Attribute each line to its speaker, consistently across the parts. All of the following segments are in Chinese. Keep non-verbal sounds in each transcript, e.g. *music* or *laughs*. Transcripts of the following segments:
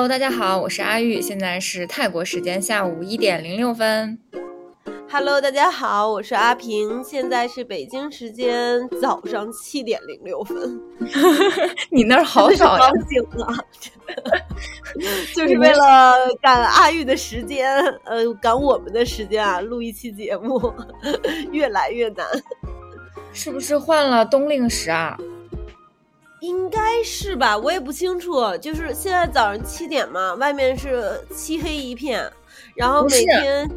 Speaker 1: Hello，大家好，我是阿玉，现在是泰国时间下午一点零六分。
Speaker 2: Hello，大家好，我是阿平，现在是北京时间早上七点零六分。*laughs*
Speaker 1: 你那儿好早呀
Speaker 2: 高！兴啊！就是 *laughs* 为了赶阿玉的时间，呃，赶我们的时间啊，录一期节目，*laughs* 越来越难。
Speaker 1: 是不是换了冬令时啊？
Speaker 2: 应该是吧，我也不清楚。就是现在早上七点嘛，外面是漆黑一片，然后每天，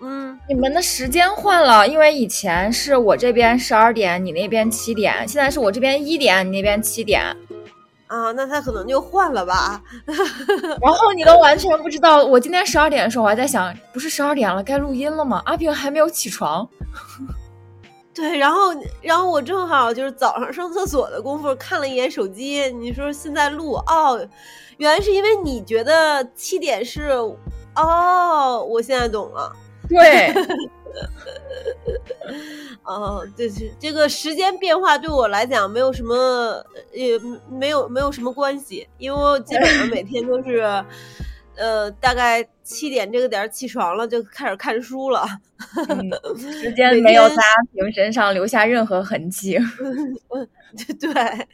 Speaker 2: 嗯，
Speaker 1: 你们的时间换了，因为以前是我这边十二点，你那边七点，现在是我这边一点，你那边七点，
Speaker 2: 啊，那他可能就换了吧。
Speaker 1: 然后你都完全不知道。我今天十二点的时候，我还在想，不是十二点了，该录音了吗？阿平还没有起床。
Speaker 2: 对，然后，然后我正好就是早上上厕所的功夫看了一眼手机，你说现在录哦，原来是因为你觉得七点是哦，我现在懂了。
Speaker 1: 对，*laughs*
Speaker 2: 哦，对是，这个时间变化对我来讲没有什么，也没有没有什么关系，因为我基本上每天都是，呃，大概七点这个点儿起床了，就开始看书了。
Speaker 1: 嗯时 *laughs* 间没有在阿平身上留下任何痕迹。*laughs*
Speaker 2: 对，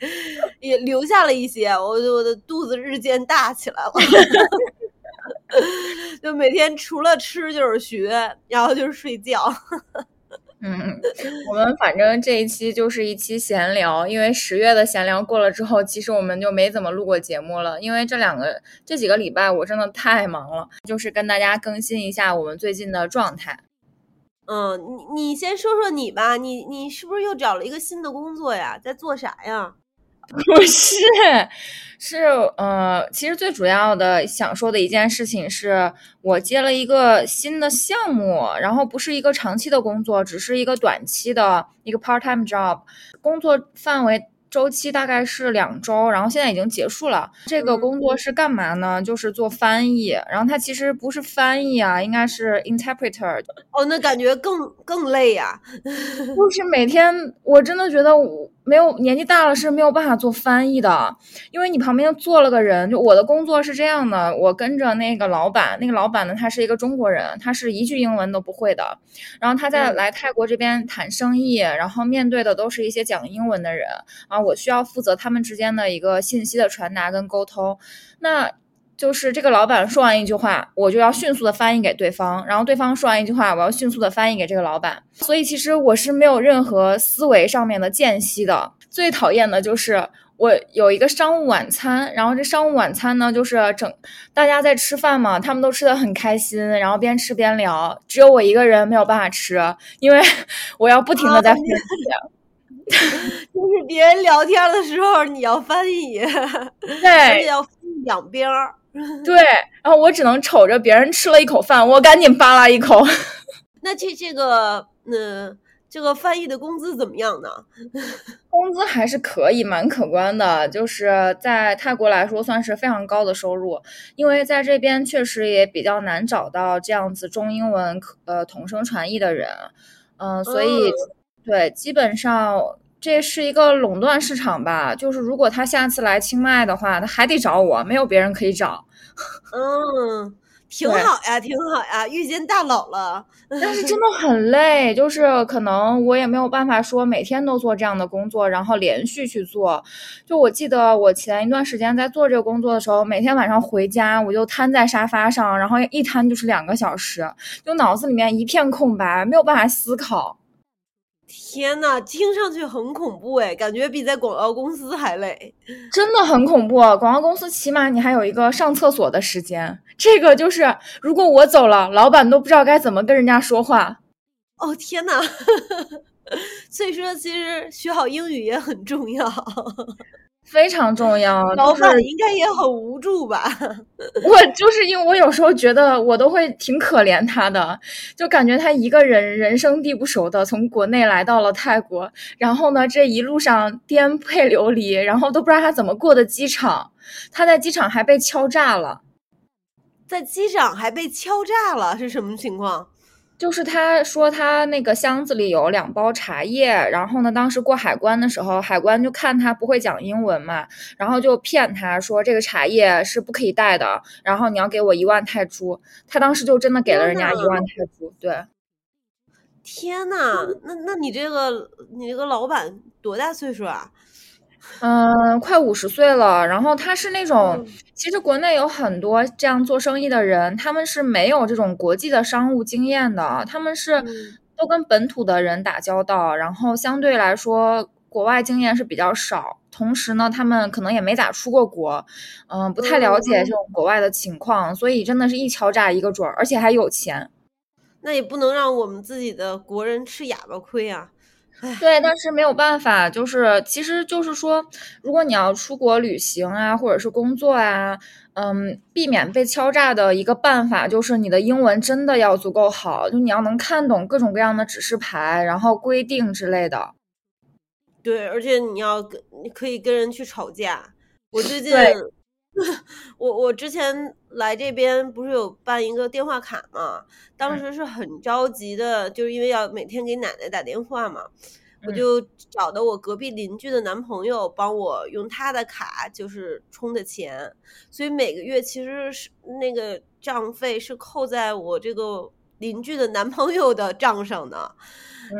Speaker 2: 也留下了一些，我我的肚子日渐大起来了。*laughs* 就每天除了吃就是学，然后就是睡觉。
Speaker 1: 嗯，我们反正这一期就是一期闲聊，因为十月的闲聊过了之后，其实我们就没怎么录过节目了。因为这两个这几个礼拜我真的太忙了，就是跟大家更新一下我们最近的状态。
Speaker 2: 嗯，你你先说说你吧，你你是不是又找了一个新的工作呀？在做啥呀？*laughs*
Speaker 1: 不是，是呃，其实最主要的想说的一件事情是我接了一个新的项目，然后不是一个长期的工作，只是一个短期的一个 part time job，工作范围。周期大概是两周，然后现在已经结束了。这个工作是干嘛呢？就是做翻译。然后它其实不是翻译啊，应该是 interpreter。
Speaker 2: 哦，那感觉更更累呀、*laughs*
Speaker 1: 就是每天，我真的觉得我没有年纪大了是没有办法做翻译的，因为你旁边坐了个人。就我的工作是这样的，我跟着那个老板，那个老板呢，他是一个中国人，他是一句英文都不会的。然后他在
Speaker 2: 嗯
Speaker 1: 来泰国这边谈生意，然后面对的都是一些讲英文的人啊，我需要负责他们之间的一个信息的传达跟沟通。那就是这个老板说完一句话，我就要迅速的翻译给对方，然后对方说完一句话，我要迅速的翻译给这个老板。所以其实我是没有任何思维上面的间隙的。最讨厌的就是我有一个商务晚餐，然后这商务晚餐呢，就是整大家在吃饭嘛，他们都吃的很开心，然后边吃边聊，只有我一个人没有办法吃，因为我要不停的在翻译。*laughs*
Speaker 2: 就是别人聊天的时候你要翻译，*laughs* 而
Speaker 1: 对
Speaker 2: 且要两边儿。*laughs*
Speaker 1: 对，然后我只能瞅着别人吃了一口饭，我赶紧扒拉一口。*laughs*
Speaker 2: 那这这个，嗯、这个翻译的工资怎么样呢？*laughs*
Speaker 1: 工资还是可以，蛮可观的，就是在泰国来说算是非常高的收入，因为在这边确实也比较难找到这样子中英文呃同声传译的人，嗯、所以、
Speaker 2: 嗯
Speaker 1: 对，基本上这是一个垄断市场吧，就是如果他下次来清迈的话，他还得找我，没有别人可以找。*laughs*
Speaker 2: 嗯，挺好呀，挺好呀，遇见大佬了。
Speaker 1: 但是真的 *laughs* 很累，就是可能我也没有办法说每天都做这样的工作，然后连续去做。就我记得我前一段时间在做这个工作的时候，每天晚上回家我就瘫在沙发上，然后一瘫就是两个小时，就脑子里面一片空白，没有办法思考。
Speaker 2: 天呐，听上去很恐怖哎，感觉比在广告公司还累。*laughs*
Speaker 1: 真的很恐怖，广告公司起码你还有一个上厕所的时间，这个就是如果我走了，老板都不知道该怎么跟人家说话。
Speaker 2: 哦天呐，*laughs* 所以说其实学好英语也很重要。
Speaker 1: 非常重要，
Speaker 2: 老板应该也很无助吧？*laughs*
Speaker 1: 我就是因为我有时候觉得我都会挺可怜他的，就感觉他一个人人生地不熟的从国内来到了泰国，然后呢这一路上颠沛流离，然后都不知道他怎么过的机场，他在机场还被敲诈了。
Speaker 2: 在机场还被敲诈了，是什么情况？
Speaker 1: 就是他说他那个箱子里有两包茶叶，然后呢，当时过海关的时候，海关就看他不会讲英文嘛，然后就骗他说这个茶叶是不可以带的，然后你要给我一万泰铢。他当时就真的给了人家一万泰铢，对。
Speaker 2: 天呐，那那你这个你这个老板多大岁数啊？
Speaker 1: 嗯，快五十岁了。然后他是那种，其实国内有很多这样做生意的人，他们是没有这种国际的商务经验的，他们是都跟本土的人打交道，然后相对来说国外经验是比较少。同时呢，他们可能也没咋出过国，嗯，不太了解这种国外的情况，所以真的是一敲诈一个准儿，而且还有钱。
Speaker 2: 那也不能让我们自己的国人吃哑巴亏啊。
Speaker 1: 对，但是没有办法，就是其实就是说，如果你要出国旅行啊，或者是工作啊，嗯，避免被敲诈的一个办法就是你的英文真的要足够好，就你要能看懂各种各样的指示牌，然后规定之类的。
Speaker 2: 对，而且你要跟你可以跟人去吵架。我最近，*laughs* 我我之前来这边不是有办一个电话卡嘛？当时是很着急的，就是因为要每天给奶奶打电话嘛，我就找的我隔壁邻居的男朋友帮我用他的卡，就是充的钱，所以每个月其实是那个账费是扣在我这个邻居的男朋友的账上的，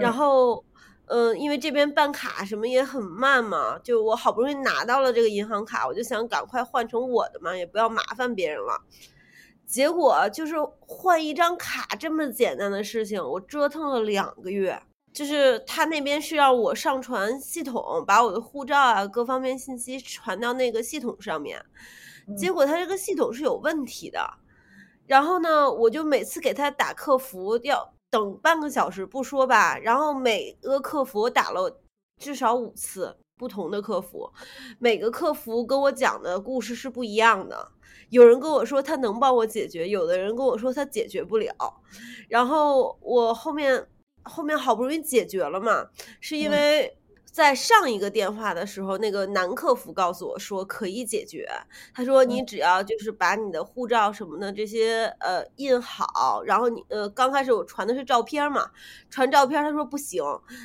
Speaker 2: 然后。嗯，因为这边办卡什么也很慢嘛，就我好不容易拿到了这个银行卡，我就想赶快换成我的嘛，也不要麻烦别人了。结果就是换一张卡这么简单的事情，我折腾了两个月。就是他那边是让我上传系统，把我的护照啊各方面信息传到那个系统上面，结果他这个系统是有问题的。然后呢，我就每次给他打客服要。等半个小时不说吧，然后每个客服打了至少五次不同的客服，每个客服跟我讲的故事是不一样的。有人跟我说他能帮我解决，有的人跟我说他解决不了。然后我后面后面好不容易解决了嘛，是因为。在上一个电话的时候，那个男客服告诉我说可以解决。他说你只要就是把你的护照什么的这些呃印好，然后你呃刚开始我传的是照片嘛，传照片他说不行，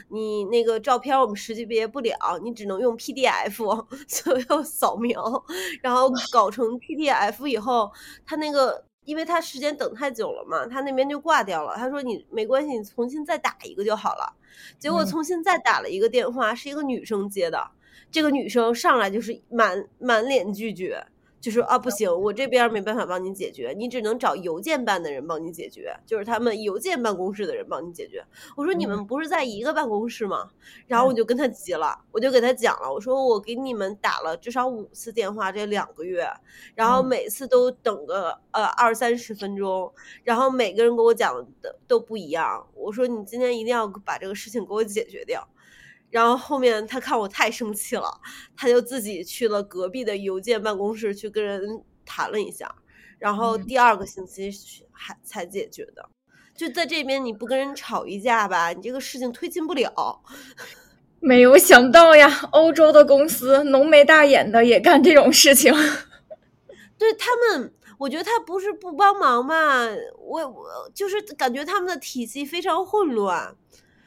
Speaker 2: 你那个照片我们识别不了，你只能用 PDF，就要扫描，*laughs* 然后搞成 PDF 以后，他那个。因为他时间等太久了嘛，他那边就挂掉了。他说你没关系，你重新再打一个就好了。结果重新再打了一个电话，是一个女生接的，这个女生上来就是满满脸拒绝。就说啊不行，我这边没办法帮你解决，你只能找邮件办的人帮你解决，就是他们邮件办公室的人帮你解决。我说你们不是在一个办公室吗？然后我就跟他急了，我就给他讲了，我说我给你们打了至少五次电话这两个月，然后每次都等个呃二三十分钟，然后每个人跟我讲的都不一样。我说你今天一定要把这个事情给我解决掉。然后后面他看我太生气了，他就自己去了隔壁的邮件办公室去跟人谈了一下，然后第二个星期还才解决的。就在这边你不跟人吵一架吧，你这个事情推进不了。*laughs*
Speaker 1: 没有想到呀，欧洲的公司浓眉大眼的也干这种事情。
Speaker 2: 对他们，我觉得他不是不帮忙嘛，我我就是感觉他们的体系非常混乱。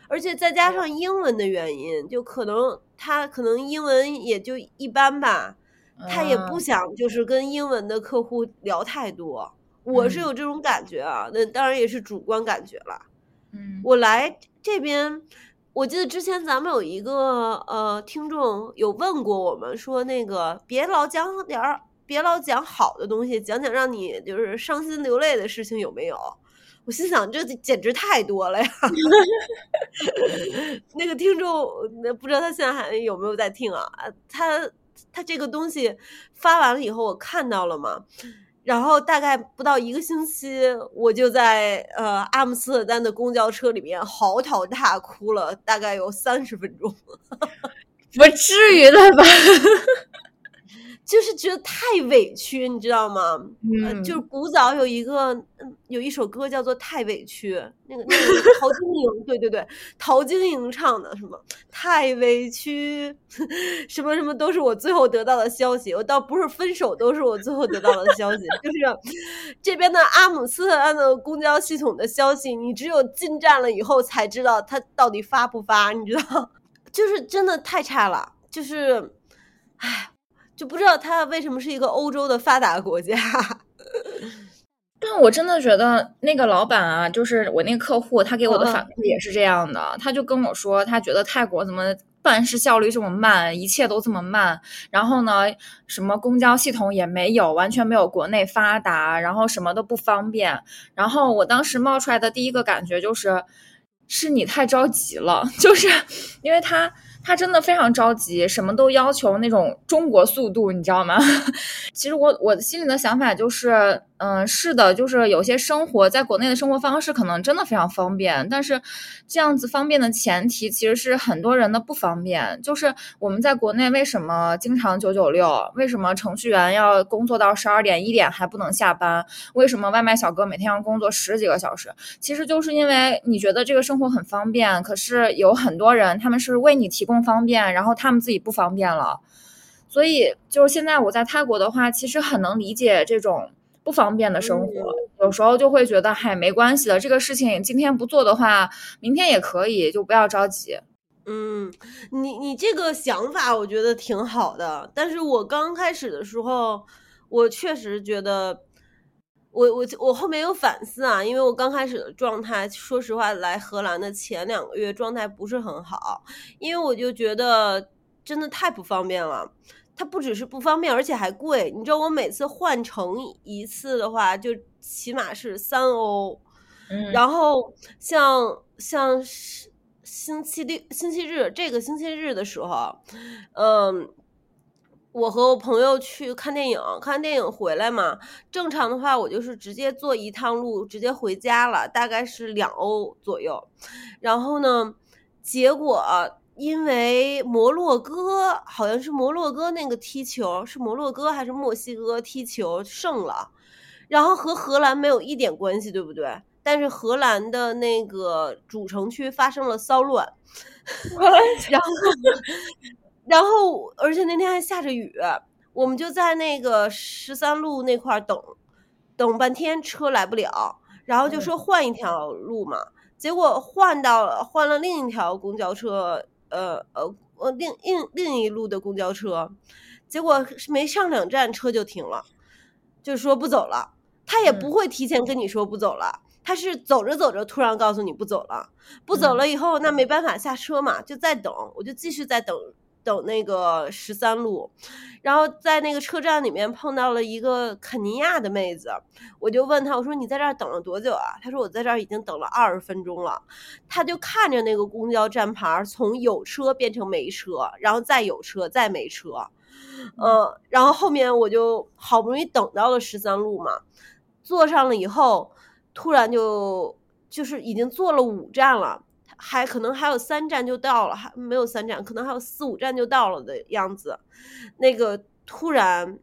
Speaker 2: 而且再加上英文的原因，就可能他可能英文也就一般吧，他也不想就是跟英文的客户聊太多。我是有这种感觉啊，那当然也是主观感觉了。
Speaker 1: 嗯，
Speaker 2: 我来这边，我记得之前咱们有一个呃听众有问过我们说，那个别老讲点儿，别老讲好的东西，讲讲让你就是伤心流泪的事情有没有？我心想，这简直太多了呀！*laughs* 那个听众，那不知道他现在还有没有在听啊？他他这个东西发完了以后，我看到了嘛。然后大概不到一个星期，我就在呃阿姆斯特丹的公交车里面嚎啕大哭了，大概有三十分钟。*laughs*
Speaker 1: 不至于的吧？
Speaker 2: 就是觉得太委屈，你知道吗？
Speaker 1: 嗯，
Speaker 2: 就是古早有一个，有一首歌叫做《太委屈》，那个那个陶晶莹，*laughs* 对对对，陶晶莹唱的，什么太委屈，*laughs* 什么什么都是我最后得到的消息。我倒不是分手，都是我最后得到的消息。就是这边的阿姆斯特丹的公交系统的消息，你只有进站了以后才知道它到底发不发，你知道？*laughs* 就是真的太差了，就是，唉。就不知道他为什么是一个欧洲的发达国家。*laughs*
Speaker 1: 但我真的觉得那个老板啊，就是我那个客户，他给我的反馈也是这样的。他就跟我说，他觉得泰国怎么办事效率这么慢，一切都这么慢。然后呢，什么公交系统也没有，完全没有国内发达，然后什么都不方便。然后我当时冒出来的第一个感觉就是，是你太着急了，*laughs* 就是因为他。他真的非常着急，什么都要求那种中国速度，你知道吗？*laughs* 其实我我心里的想法就是。嗯，是的，就是有些生活在国内的生活方式可能真的非常方便，但是这样子方便的前提其实是很多人的不方便。就是我们在国内为什么经常九九六？为什么程序员要工作到十二点一点还不能下班？为什么外卖小哥每天要工作十几个小时？其实就是因为你觉得这个生活很方便，可是有很多人他们是为你提供方便，然后他们自己不方便了。所以就是现在我在泰国的话，其实很能理解这种。不方便的生活，有时候就会觉得，嗨，没关系的，这个事情今天不做的话，明天也可以，就不要着急。
Speaker 2: 嗯，你你这个想法我觉得挺好的，但是我刚开始的时候，我确实觉得，我我我后面有反思啊，因为我刚开始的状态，说实话，来荷兰的前两个月状态不是很好，因为我就觉得真的太不方便了。它不只是不方便，而且还贵。你知道，我每次换乘一次的话，就起码是三欧。
Speaker 1: 嗯。
Speaker 2: 然后像像星期六、星期日这个星期日的时候，嗯，我和我朋友去看电影，看电影回来嘛。正常的话，我就是直接坐一趟路，直接回家了，大概是两欧左右。然后呢，结果。因为摩洛哥好像是摩洛哥那个踢球是摩洛哥还是墨西哥踢球胜了，然后和荷兰没有一点关系，对不对？但是荷兰的那个主城区发生了骚乱 *laughs* *laughs* 然后然后而且那天还下着雨，我们就在那个十三路那块等等半天车来不了，然后就说换一条路嘛，结果换到了换了另一条公交车。呃呃呃，另另另一路的公交车，结果没上两站车就停了，就说不走了。他也不会提前跟你说不走了，他是走着走着突然告诉你不走了。不走了以后，那没办法下车嘛，就再等，我就继续在等。等那个十三路，然后在那个车站里面碰到了一个肯尼亚的妹子，我就问她，我说你在这儿等了多久啊？她说我在这儿已经等了二十分钟了。她就看着那个公交站牌从有车变成没车，然后再有车再没车，嗯，然后后面我就好不容易等到了十三路嘛，坐上了以后，突然就就是已经坐了五站了。还可能还有三站就到了，还没有三站，可能还有四五站就到了的样子。那个突然，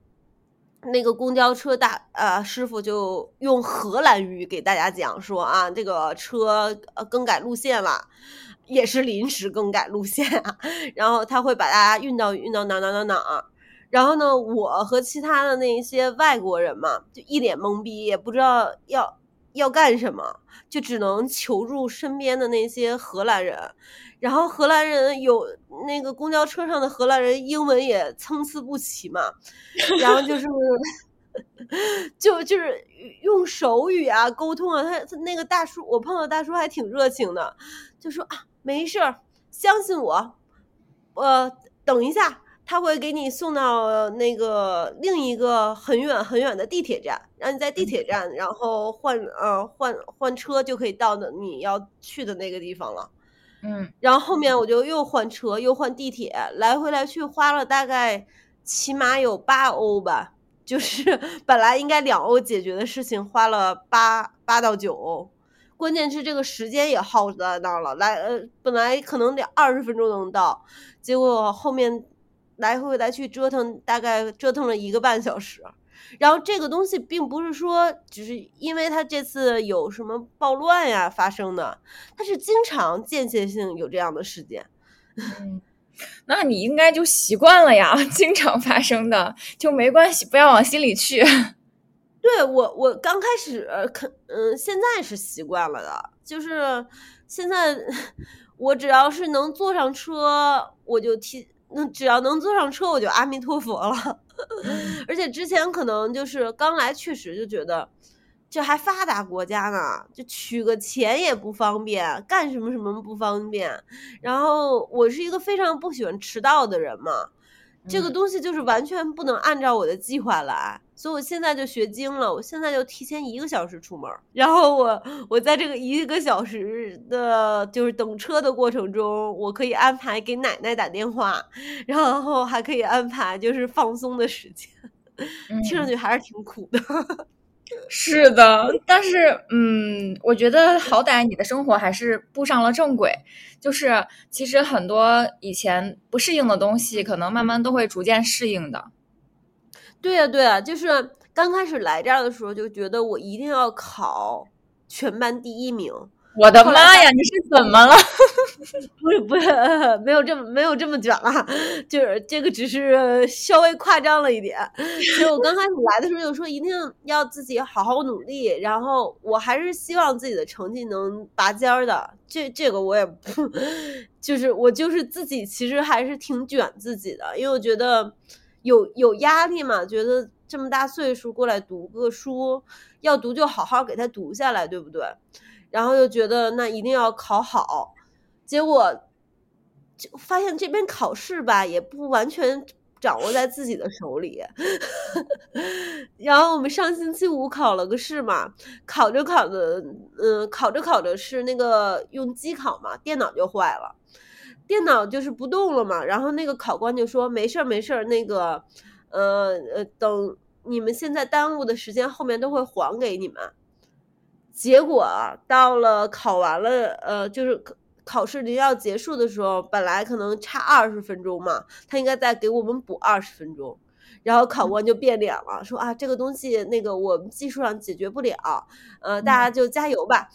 Speaker 2: 那个公交车大呃师傅就用荷兰语给大家讲说啊，这个车呃更改路线了，也是临时更改路线啊。然后他会把大家运到运到哪哪哪哪。然后呢，我和其他的那些外国人嘛，就一脸懵逼，也不知道要。要干什么，就只能求助身边的那些荷兰人，然后荷兰人有那个公交车上的荷兰人英文也参差不齐嘛，*laughs* 然后就是 *laughs* 就就是用手语啊沟通啊，他他那个大叔，我碰到大叔还挺热情的，就说啊没事儿，相信我，呃等一下。他会给你送到那个另一个很远很远的地铁站，让你在地铁站，然后换呃换换车就可以到的你要去的那个地方了。
Speaker 1: 嗯，
Speaker 2: 然后后面我就又换车又换地铁，来回来去花了大概起码有八欧吧，就是 *laughs* 本来应该两欧解决的事情，花了八八到九欧。关键是这个时间也耗在那儿了，来呃本来可能得二十分钟能到，结果后面。来回来去折腾，大概折腾了一个半小时。然后这个东西并不是说只是因为他这次有什么暴乱呀发生的，他是经常间歇性有这样的事件。
Speaker 1: 嗯，那你应该就习惯了呀，*laughs* 经常发生的就没关系，不要往心里去。*laughs*
Speaker 2: 对我，我刚开始肯，嗯，现在是习惯了的，就是现在 *laughs* 我只要是能坐上车，我就提，那只要能坐上车，我就阿弥陀佛了。*laughs* 而且之前可能就是刚来，确实就觉得这还发达国家呢，就取个钱也不方便，干什么什么不方便。然后我是一个非常不喜欢迟到的人嘛。这个东西就是完全不能按照我的计划来，所以我现在就学精了。我现在就提前一个小时出门，然后我我在这个一个小时的，就是等车的过程中，我可以安排给奶奶打电话，然后还可以安排就是放松的时间。听上去还是挺苦的。*laughs*
Speaker 1: 是的，但是嗯，我觉得好歹你的生活还是步上了正轨。就是其实很多以前不适应的东西，可能慢慢都会逐渐适应的。
Speaker 2: 对呀，对呀，就是刚开始来这儿的时候，就觉得我一定要考全班第一名。
Speaker 1: 我的妈呀！你是怎么了？
Speaker 2: 不 *laughs* 是不是，*laughs* 没有这么没有这么卷了，就是这个只是稍微夸张了一点。所以我刚开始来的时候就说一定要自己好好努力，然后我还是希望自己的成绩能拔尖儿的。这这个我也不，*laughs* 就是我就是自己其实还是挺卷自己的，因为我觉得有有压力嘛，觉得这么大岁数过来读个书，要读就好好给他读下来，对不对？然后又觉得那一定要考好，结果就发现这边考试吧也不完全掌握在自己的手里。*laughs* 然后我们上星期五考了个试嘛，考着考着，嗯，考着考着是那个用机考嘛，电脑就坏了，电脑就是不动了嘛。然后那个考官就说没事儿没事儿，那个，呃呃，等你们现在耽误的时间后面都会还给你们。结果到了考完了，呃，就是考考试临要结束的时候，本来可能差二十分钟嘛，他应该再给我们补二十分钟，然后考官就变脸了，说啊，这个东西那个我们技术上解决不了，呃，大家就加油吧。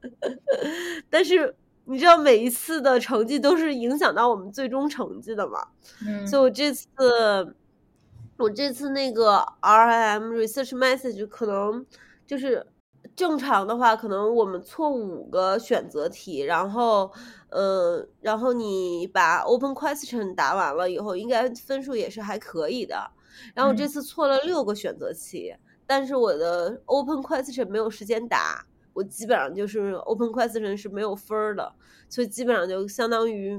Speaker 2: *laughs* 但是你知道每一次的成绩都是影响到我们最终成绩的嘛？
Speaker 1: 嗯，
Speaker 2: 所以我这次我这次那个 R I M Research Message 可能就是。正常的话，可能我们错五个选择题，然后，嗯，然后你把 open question 答完了以后，应该分数也是还可以的。然后我这次错了六个选择题，但是我的 open question 没有时间答，我基本上就是 open question 是没有分的，所以基本上就相当于，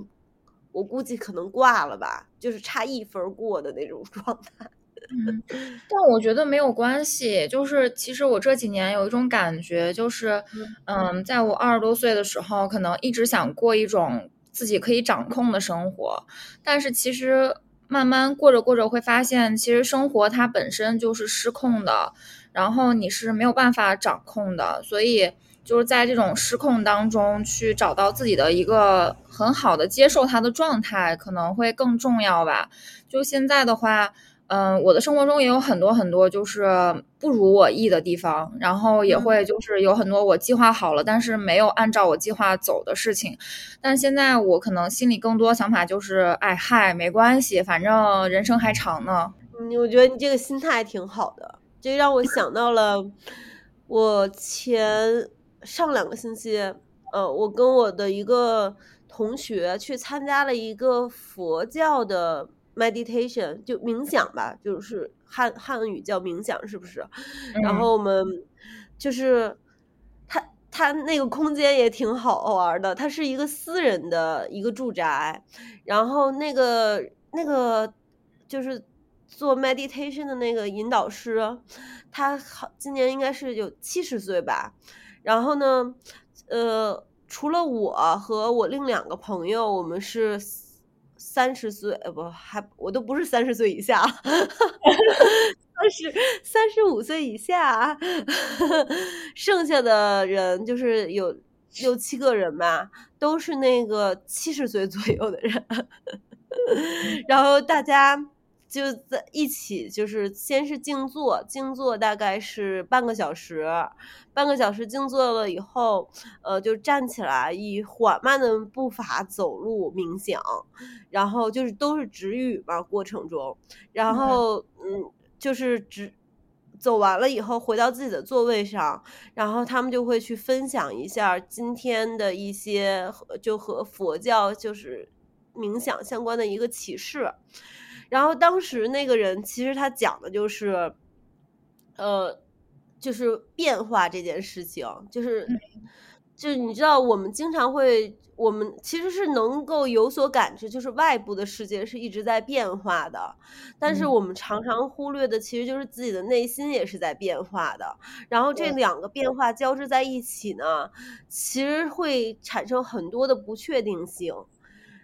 Speaker 2: 我估计可能挂了吧，就是差一分过的那种状态。
Speaker 1: 嗯，*laughs* 但我觉得没有关系。就是其实我这几年有一种感觉，就是嗯，在我二十多岁的时候，可能一直想过一种自己可以掌控的生活，但是其实慢慢过着过着会发现，其实生活它本身就是失控的，然后你是没有办法掌控的。所以就是在这种失控当中去找到自己的一个很好的接受它的状态，可能会更重要吧。就现在的话。嗯，我的生活中也有很多很多就是不如我意的地方，然后也会就是有很多我计划好了，但是没有按照我计划走的事情。但现在我可能心里更多想法就是，哎嗨，没关系，反正人生还长呢。
Speaker 2: 嗯，我觉得你这个心态挺好的，这让我想到了我前上两个星期，呃，我跟我的一个同学去参加了一个佛教的。meditation 就冥想吧，就是汉汉语叫冥想，是不是？然后我们就是他他那个空间也挺好玩的，它是一个私人的一个住宅，然后那个那个就是做 meditation 的那个引导师，他好今年应该是有七十岁吧，然后呢，呃，除了我和我另两个朋友，我们是。三十岁呃不还我都不是三十岁以下，三十三十五岁以下，剩下的人就是有六七个人吧，都是那个七十岁左右的人。*laughs* 然后大家就在一起，就是先是静坐，静坐大概是半个小时，半个小时静坐了以后，呃，就站起来，以缓慢的步伐走路冥想，然后就是都是止语嘛，过程中，然后嗯，就是止。走完了以后，回到自己的座位上，然后他们就会去分享一下今天的一些就和佛教就是冥想相关的一个启示。然后当时那个人其实他讲的就是，呃，就是变化这件事情，就是。就是你知道，我们经常会，我们其实是能够有所感知，就是外部的世界是一直在变化的，但是我们常常忽略的，其实就是自己的内心也是在变化的。然后这两个变化交织在一起呢，其实会产生很多的不确定性。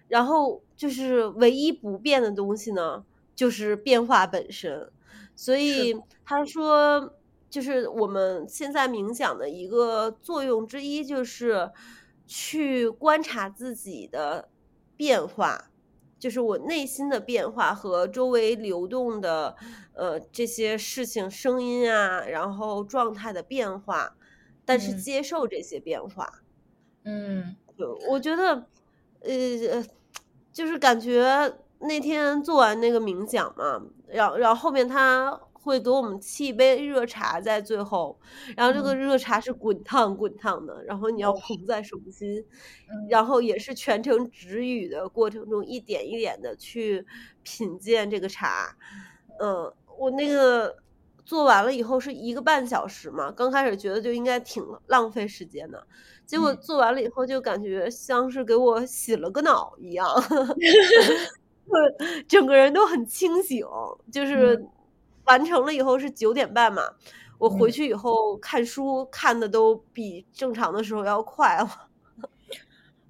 Speaker 2: 然后就是唯一不变的东西呢，就是变化本身。所以他说。就是我们现在冥想的一个作用之一，就是去观察自己的变化，就是我内心的变化和周围流动的呃这些事情、声音啊，然后状态的变化，但是接受这些变化。
Speaker 1: 嗯，
Speaker 2: 我觉得呃，就是感觉那天做完那个冥想嘛，然后然后后面他。会给我们沏一杯热茶在最后，然后这个热茶是滚烫滚烫的，然后你要捧在手心，然后也是全程止语的过程中一点一点的去品鉴这个茶。嗯，我那个做完了以后是一个半小时嘛，刚开始觉得就应该挺浪费时间的，结果做完了以后就感觉像是给我洗了个脑一样，*laughs* 整个人都很清醒，就是。完成了以后是九点半嘛，我回去以后看书看的都比正常的时候要快了。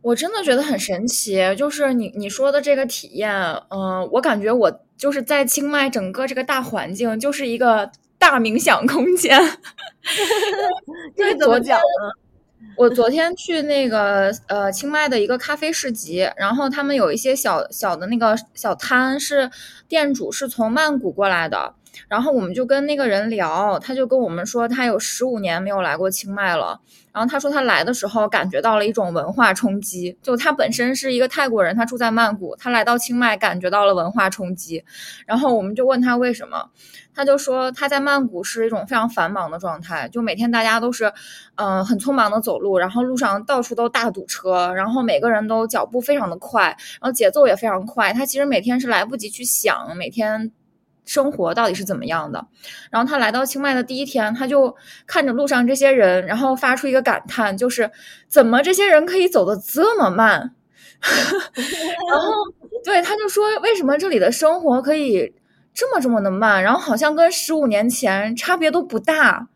Speaker 1: 我真的觉得很神奇，就是你你说的这个体验，嗯，我感觉我就是在清迈整个这个大环境就是一个大冥想空间。*laughs* *laughs*
Speaker 2: 这怎么讲呢？
Speaker 1: 我昨天去那个呃清迈的一个咖啡市集，然后他们有一些小小的那个小摊，是店主是从曼谷过来的。然后我们就跟那个人聊，他就跟我们说，他有十五年没有来过清迈了。然后他说他来的时候感觉到了一种文化冲击，就他本身是一个泰国人，他住在曼谷，他来到清迈感觉到了文化冲击。然后我们就问他为什么，他就说他在曼谷是一种非常繁忙的状态，就每天大家都是，嗯，很匆忙的走路，然后路上到处都大堵车，然后每个人都脚步非常的快，然后节奏也非常快。他其实每天是来不及去想每天。生活到底是怎么样的？然后他来到清迈的第一天，他就看着路上这些人，然后发出一个感叹，就是怎么这些人可以走得这么慢？*laughs* 然后 *laughs* 对，他就说为什么这里的生活可以这么这么的慢？然后好像跟十五年前差别都不大。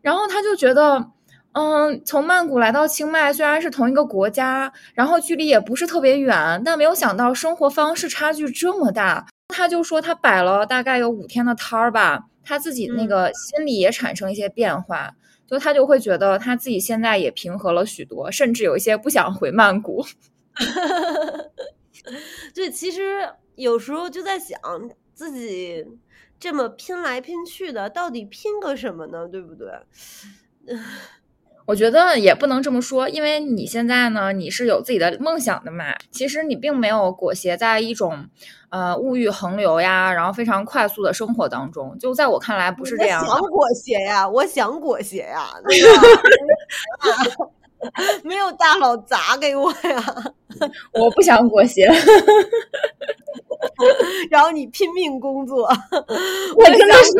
Speaker 1: 然后他就觉得，嗯，从曼谷来到清迈虽然是同一个国家，然后距离也不是特别远，但没有想到生活方式差距这么大。他就说他摆了大概有五天的摊儿吧，他自己那个心里也产生一些变化，就他就会觉得他自己现在也平和了许多，甚至有一些不想回曼谷。*laughs*
Speaker 2: 对，其实有时候就在想，自己这么拼来拼去的，到底拼个什么呢？对不对？*sighs*
Speaker 1: 我觉得也不能这么说，因为你现在呢，你是有自己的梦想的嘛。其实你并没有裹挟在一种呃物欲横流呀，然后非常快速的生活当中。就在我看来，不是这样。
Speaker 2: 想裹挟呀，我想裹挟呀，*laughs* *laughs* 没有大佬砸给我呀，*laughs*
Speaker 1: 我不想裹挟。
Speaker 2: 然后你拼命工作，
Speaker 1: 我真的是，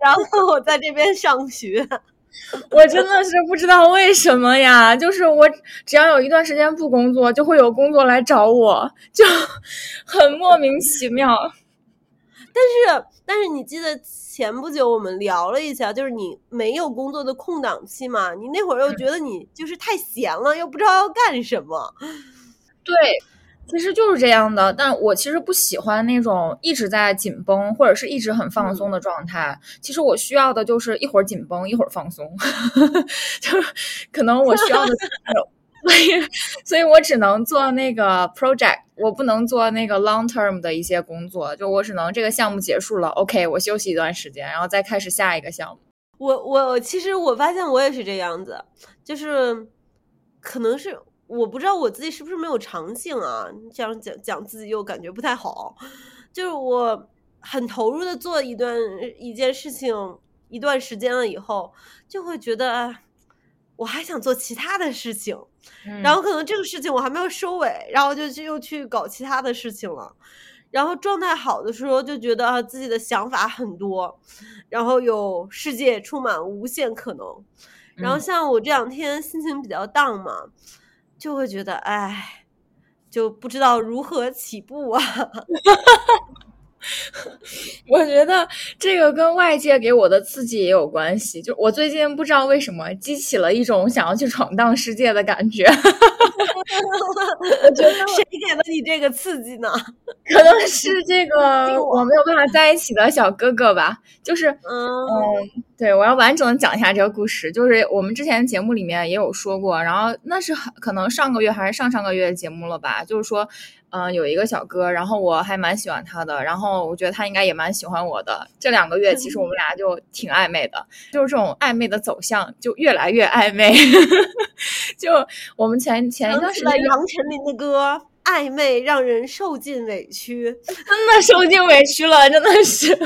Speaker 2: 然后我在这边上学。*laughs*
Speaker 1: 我真的是不知道为什么呀，就是我只要有一段时间不工作，就会有工作来找我，就很莫名其妙。*laughs*
Speaker 2: 但是，但是你记得前不久我们聊了一下，就是你没有工作的空档期嘛？你那会儿又觉得你就是太闲了，又不知道要干什么。
Speaker 1: 对。其实就是这样的，但我其实不喜欢那种一直在紧绷或者是一直很放松的状态。其实我需要的就是一会儿紧绷，一会儿放松，*laughs* 就是可能我需要的所以，*laughs* 所以我只能做那个 project，我不能做那个 long term 的一些工作。就我只能这个项目结束了，OK，我休息一段时间，然后再开始下一个项目。
Speaker 2: 我我其实我发现我也是这样子，就是可能是我不知道我自己是不是没有长性啊，这样讲讲自己又感觉不太好。就是我很投入的做一段一件事情一段时间了以后，就会觉得我还想做其他的事情，然后可能这个事情我还没有收尾，然后就又去搞其他的事情了。然后状态好的时候就觉得自己的想法很多，然后有世界充满无限可能。然后像我这两天心情比较荡嘛，就会觉得哎，就不知道如何起步啊。*laughs* *laughs*
Speaker 1: 我觉得这个跟外界给我的刺激也有关系。就我最近不知道为什么激起了一种想要去闯荡世界的感觉。*laughs*
Speaker 2: 我觉得谁给了你这个刺激呢？*laughs*
Speaker 1: 可能是这个我没有办法在一起的小哥哥吧。就是嗯，对我要完整的讲一下这个故事。就是我们之前节目里面也有说过，然后那是可能上个月还是上上个月的节目了吧？就是说。嗯，有一个小哥，然后我还蛮喜欢他的，然后我觉得他应该也蛮喜欢我的。这两个月其实我们俩就挺暧昧的，就是这种暧昧的走向就越来越暧昧。*laughs* 就我们前前一段时间，
Speaker 2: 杨丞琳的歌。暧昧让人受尽委屈，*laughs*
Speaker 1: 真的受尽委屈了，真的是。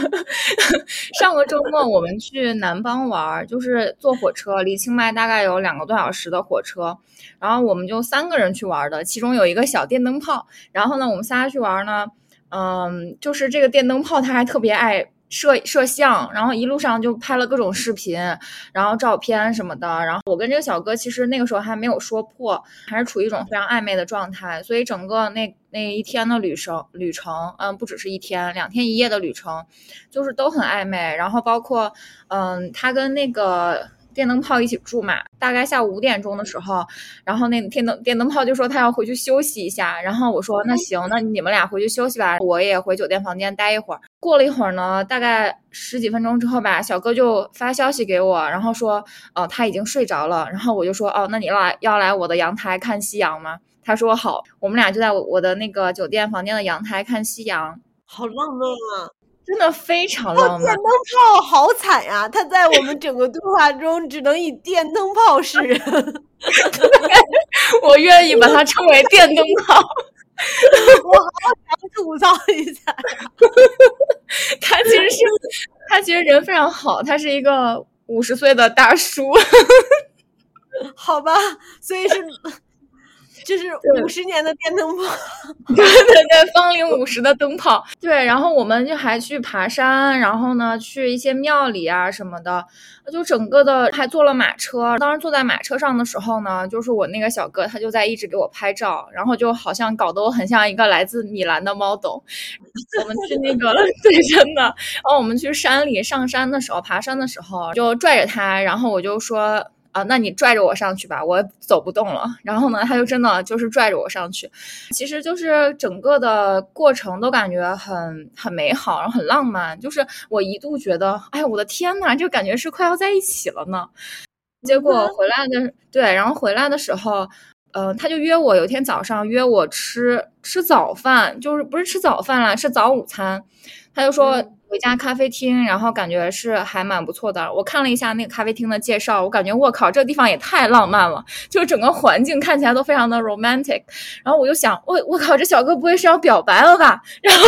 Speaker 1: *laughs* 上个周末我们去南方玩，就是坐火车，离清迈大概有两个多小时的火车，然后我们就三个人去玩的，其中有一个小电灯泡。然后呢，我们仨去玩呢，嗯，就是这个电灯泡他还特别爱。摄摄像，然后一路上就拍了各种视频，然后照片什么的。然后我跟这个小哥其实那个时候还没有说破，还是处于一种非常暧昧的状态。所以整个那那一天的旅程，旅程，嗯，不只是一天，两天一夜的旅程，就是都很暧昧。然后包括，嗯，他跟那个。电灯泡一起住嘛，大概下午五点钟的时候，然后那电灯电灯泡就说他要回去休息一下，然后我说那行，那你们俩回去休息吧，我也回酒店房间待一会儿。过了一会儿呢，大概十几分钟之后吧，小哥就发消息给我，然后说，哦他已经睡着了，然后我就说，哦那你来要来我的阳台看夕阳吗？他说好，我们俩就在我的那个酒店房间的阳台看夕阳，
Speaker 2: 好浪漫啊。
Speaker 1: 真的非常浪漫。
Speaker 2: 电灯泡好惨呀，他在我们整个对话中只能以电灯泡示人。*laughs*
Speaker 1: 我愿意把它称为电灯泡。*laughs*
Speaker 2: 我好想吐槽一下，*laughs*
Speaker 1: 他其实是他其实人非常好，他是一个五十岁的大叔。
Speaker 2: 好吧，所以是。就是五十年的电灯泡，*laughs*
Speaker 1: 对对对，芳龄五十的灯泡。对，然后我们就还去爬山，然后呢去一些庙里啊什么的，就整个的还坐了马车。当时坐在马车上的时候呢，就是我那个小哥他就在一直给我拍照，然后就好像搞得我很像一个来自米兰的 model。我们去那个 *laughs* 对，真的。然后我们去山里上山的时候，爬山的时候就拽着他，然后我就说。啊，那你拽着我上去吧，我走不动了。然后呢，他就真的就是拽着我上去，其实就是整个的过程都感觉很很美好，然后很浪漫。就是我一度觉得，哎，我的天呐，就感觉是快要在一起了呢。结果回来的对，然后回来的时候，嗯，他就约我，有一天早上约我吃吃早饭，就是不是吃早饭啦，是早午餐。他就说。一家咖啡厅，然后感觉是还蛮不错的。我看了一下那个咖啡厅的介绍，我感觉我靠，这个地方也太浪漫了，就整个环境看起来都非常的 romantic。然后我就想，我我靠，这小哥不会是要表白了吧？*laughs* 然后，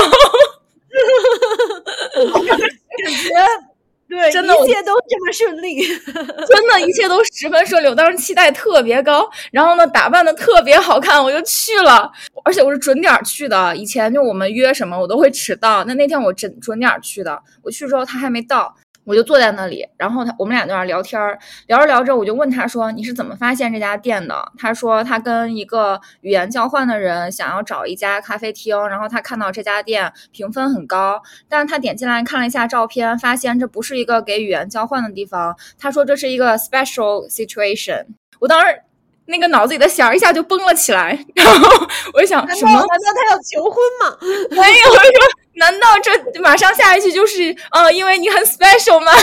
Speaker 2: 感觉。对，
Speaker 1: 真的，
Speaker 2: 一切都这么顺利，*laughs*
Speaker 1: 真的，一切都十分顺利。我当时期待特别高，然后呢，打扮的特别好看，我就去了，而且我是准点去的。以前就我们约什么，我都会迟到，那那天我准准点去的。我去之后，他还没到。我就坐在那里，然后他我们俩在那聊天儿，聊着聊着，我就问他说：“你是怎么发现这家店的？”他说：“他跟一个语言交换的人想要找一家咖啡厅，然后他看到这家店评分很高，但是他点进来看了一下照片，发现这不是一个给语言交换的地方。他说这是一个 special situation。我当时那个脑子里的弦儿一下就崩了起来，*laughs* 然后我就想什么？难
Speaker 2: 道他要求婚吗？
Speaker 1: 没有，我说。难道这马上下一句就是，呃，因为你很 special 吗？*laughs*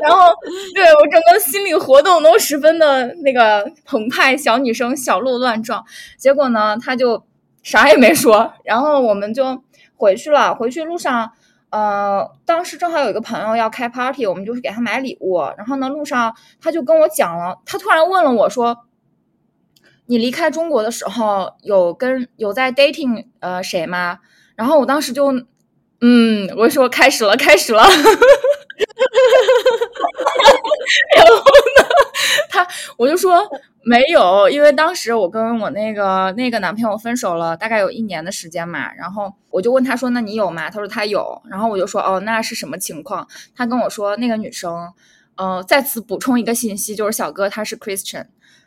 Speaker 1: 然后对我整个心理活动都十分的那个澎湃，小女生小鹿乱撞。结果呢，他就啥也没说，然后我们就回去了。回去路上，呃，当时正好有一个朋友要开 party，我们就去给他买礼物。然后呢，路上他就跟我讲了，他突然问了我说：“你离开中国的时候有跟有在 dating 呃谁吗？”然后我当时就。嗯，我说开始了，开始了。*laughs* 然后呢，他我就说没有，因为当时我跟我那个那个男朋友分手了，大概有一年的时间嘛。然后我就问他说：“那你有吗？”他说他有。然后我就说：“哦，那是什么情况？”他跟我说那个女生，呃，再次补充一个信息，就是小哥他是 Christian。